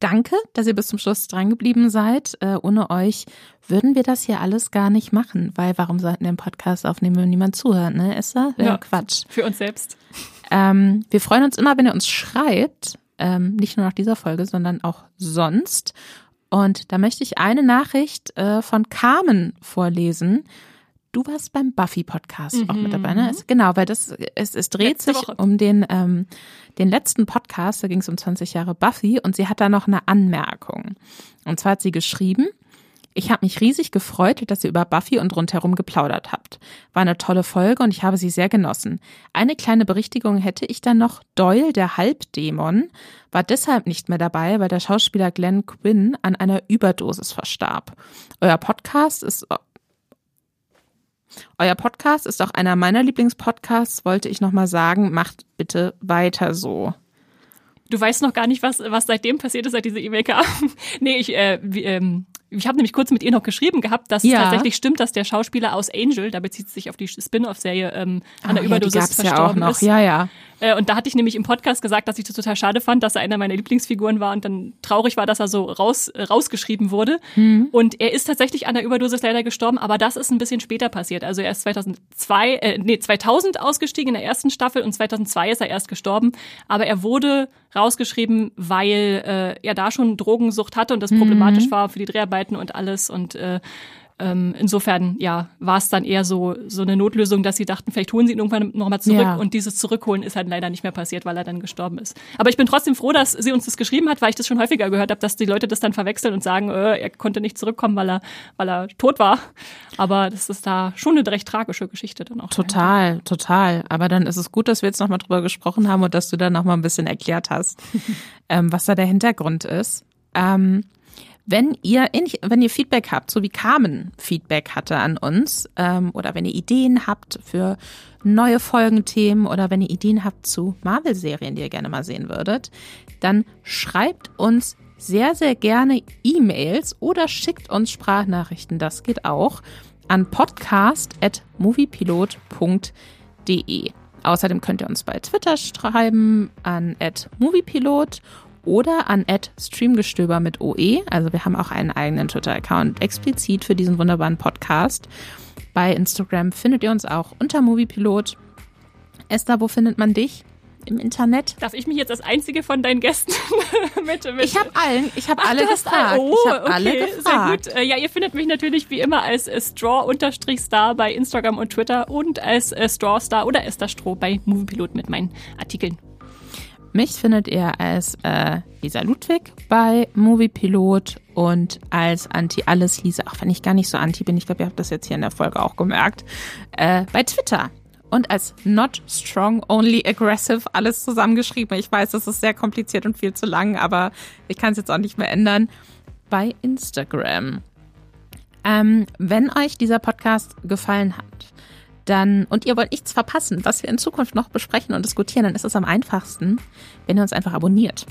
danke, dass ihr bis zum Schluss drangeblieben seid. Äh, ohne euch würden wir das hier alles gar nicht machen, weil warum sollten wir einen Podcast aufnehmen, wenn niemand zuhört, ne? Ist das? Ja, Quatsch. Für uns selbst. Ähm, wir freuen uns immer, wenn ihr uns schreibt, ähm, nicht nur nach dieser Folge, sondern auch sonst. Und da möchte ich eine Nachricht äh, von Carmen vorlesen. Du warst beim Buffy-Podcast mhm. auch mit dabei, ne? Es, genau, weil das, es, es dreht Letzte sich Woche. um den, ähm, den letzten Podcast, da ging es um 20 Jahre Buffy und sie hat da noch eine Anmerkung. Und zwar hat sie geschrieben, ich habe mich riesig gefreut, dass ihr über Buffy und rundherum geplaudert habt. War eine tolle Folge und ich habe sie sehr genossen. Eine kleine Berichtigung hätte ich dann noch. Doyle, der Halbdämon, war deshalb nicht mehr dabei, weil der Schauspieler Glenn Quinn an einer Überdosis verstarb. Euer Podcast ist euer Podcast ist auch einer meiner Lieblingspodcasts, wollte ich nochmal sagen. Macht bitte weiter so. Du weißt noch gar nicht, was, was seitdem passiert ist, seit diese E-Mail kam. (laughs) nee, ich, äh, wie, ähm, ich habe nämlich kurz mit ihr noch geschrieben gehabt, dass ja. es tatsächlich stimmt, dass der Schauspieler aus Angel, da bezieht es sich auf die Spin-off-Serie, ähm, an der ah, Überdosis ja, verstorben ja auch noch. ist. Ja, ja. Äh, und da hatte ich nämlich im Podcast gesagt, dass ich das total schade fand, dass er einer meiner Lieblingsfiguren war und dann traurig war, dass er so raus, äh, rausgeschrieben wurde. Mhm. Und er ist tatsächlich an der Überdosis leider gestorben, aber das ist ein bisschen später passiert. Also er ist 2002, äh, nee, 2000 ausgestiegen in der ersten Staffel und 2002 ist er erst gestorben. Aber er wurde rausgeschrieben, weil äh, er da schon Drogensucht hatte und das mhm. problematisch war für die Dreharbeiten und alles und äh, ähm, insofern, ja, war es dann eher so, so eine Notlösung, dass sie dachten, vielleicht holen sie ihn irgendwann nochmal zurück. Ja. Und dieses Zurückholen ist halt leider nicht mehr passiert, weil er dann gestorben ist. Aber ich bin trotzdem froh, dass sie uns das geschrieben hat, weil ich das schon häufiger gehört habe, dass die Leute das dann verwechseln und sagen, äh, er konnte nicht zurückkommen, weil er, weil er tot war. Aber das ist da schon eine recht tragische Geschichte dann auch. Total, dahinter. total. Aber dann ist es gut, dass wir jetzt nochmal drüber gesprochen haben und dass du da nochmal ein bisschen erklärt hast, (laughs) ähm, was da der Hintergrund ist. Ähm, wenn ihr, wenn ihr Feedback habt, so wie Carmen Feedback hatte an uns, ähm, oder wenn ihr Ideen habt für neue Folgenthemen oder wenn ihr Ideen habt zu Marvel-Serien, die ihr gerne mal sehen würdet, dann schreibt uns sehr, sehr gerne E-Mails oder schickt uns Sprachnachrichten. Das geht auch an podcast.moviepilot.de. Außerdem könnt ihr uns bei Twitter schreiben an @moviepilot oder an streamgestöber mit OE. Also wir haben auch einen eigenen Twitter-Account explizit für diesen wunderbaren Podcast. Bei Instagram findet ihr uns auch unter Moviepilot. Esther, wo findet man dich? Im Internet? Darf ich mich jetzt als einzige von deinen Gästen (laughs) mit, mit Ich habe allen, ich habe alle gefragt. Oh, ich habe okay, alle gefragt. Sehr gut. Äh, ja, ihr findet mich natürlich wie immer als äh, Straw-Star bei Instagram und Twitter und als äh, Strawstar oder Esther Stroh bei Moviepilot mit meinen Artikeln. Mich findet ihr als äh, Lisa Ludwig bei Moviepilot und als Anti-Alles Lisa, auch wenn ich gar nicht so anti bin, ich glaube, ihr habt das jetzt hier in der Folge auch gemerkt, äh, bei Twitter. Und als Not Strong, Only Aggressive, alles zusammengeschrieben. Ich weiß, das ist sehr kompliziert und viel zu lang, aber ich kann es jetzt auch nicht mehr ändern. Bei Instagram. Ähm, wenn euch dieser Podcast gefallen hat, dann, und ihr wollt nichts verpassen, was wir in Zukunft noch besprechen und diskutieren, dann ist es am einfachsten, wenn ihr uns einfach abonniert.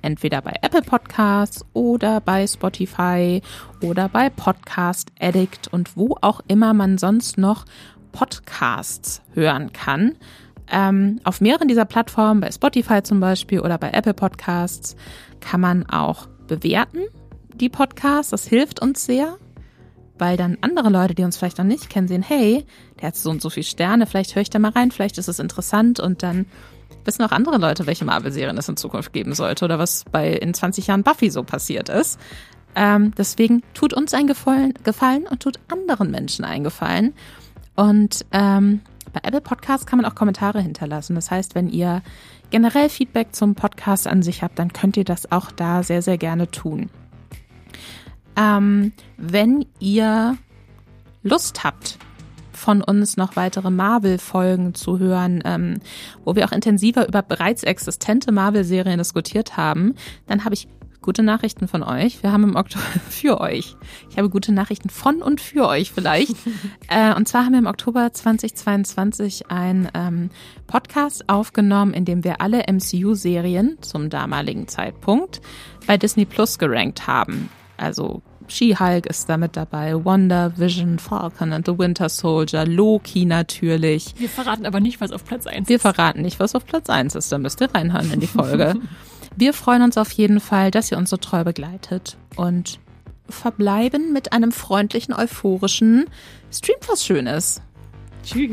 Entweder bei Apple Podcasts oder bei Spotify oder bei Podcast Addict und wo auch immer man sonst noch Podcasts hören kann. Ähm, auf mehreren dieser Plattformen, bei Spotify zum Beispiel oder bei Apple Podcasts, kann man auch bewerten, die Podcasts. Das hilft uns sehr weil dann andere Leute, die uns vielleicht noch nicht kennen, sehen, hey, der hat so und so viele Sterne, vielleicht höre ich da mal rein, vielleicht ist es interessant und dann wissen auch andere Leute, welche Marvel-Serien es in Zukunft geben sollte oder was bei in 20 Jahren Buffy so passiert ist. Ähm, deswegen tut uns ein Gefallen, Gefallen und tut anderen Menschen einen Gefallen. Und ähm, bei Apple Podcasts kann man auch Kommentare hinterlassen. Das heißt, wenn ihr generell Feedback zum Podcast an sich habt, dann könnt ihr das auch da sehr, sehr gerne tun. Ähm, wenn ihr Lust habt, von uns noch weitere Marvel-Folgen zu hören, ähm, wo wir auch intensiver über bereits existente Marvel-Serien diskutiert haben, dann habe ich gute Nachrichten von euch. Wir haben im Oktober (laughs) für euch. Ich habe gute Nachrichten von und für euch vielleicht. (laughs) äh, und zwar haben wir im Oktober 2022 einen ähm, Podcast aufgenommen, in dem wir alle MCU-Serien zum damaligen Zeitpunkt bei Disney Plus gerankt haben. Also She-Hulk ist damit dabei, Wonder, Vision, Falcon and the Winter Soldier, Loki natürlich. Wir verraten aber nicht, was auf Platz 1 Wir ist. verraten nicht, was auf Platz 1 ist, da müsst ihr reinhören in die Folge. (laughs) Wir freuen uns auf jeden Fall, dass ihr uns so treu begleitet und verbleiben mit einem freundlichen, euphorischen Stream was Schönes. Tschüss.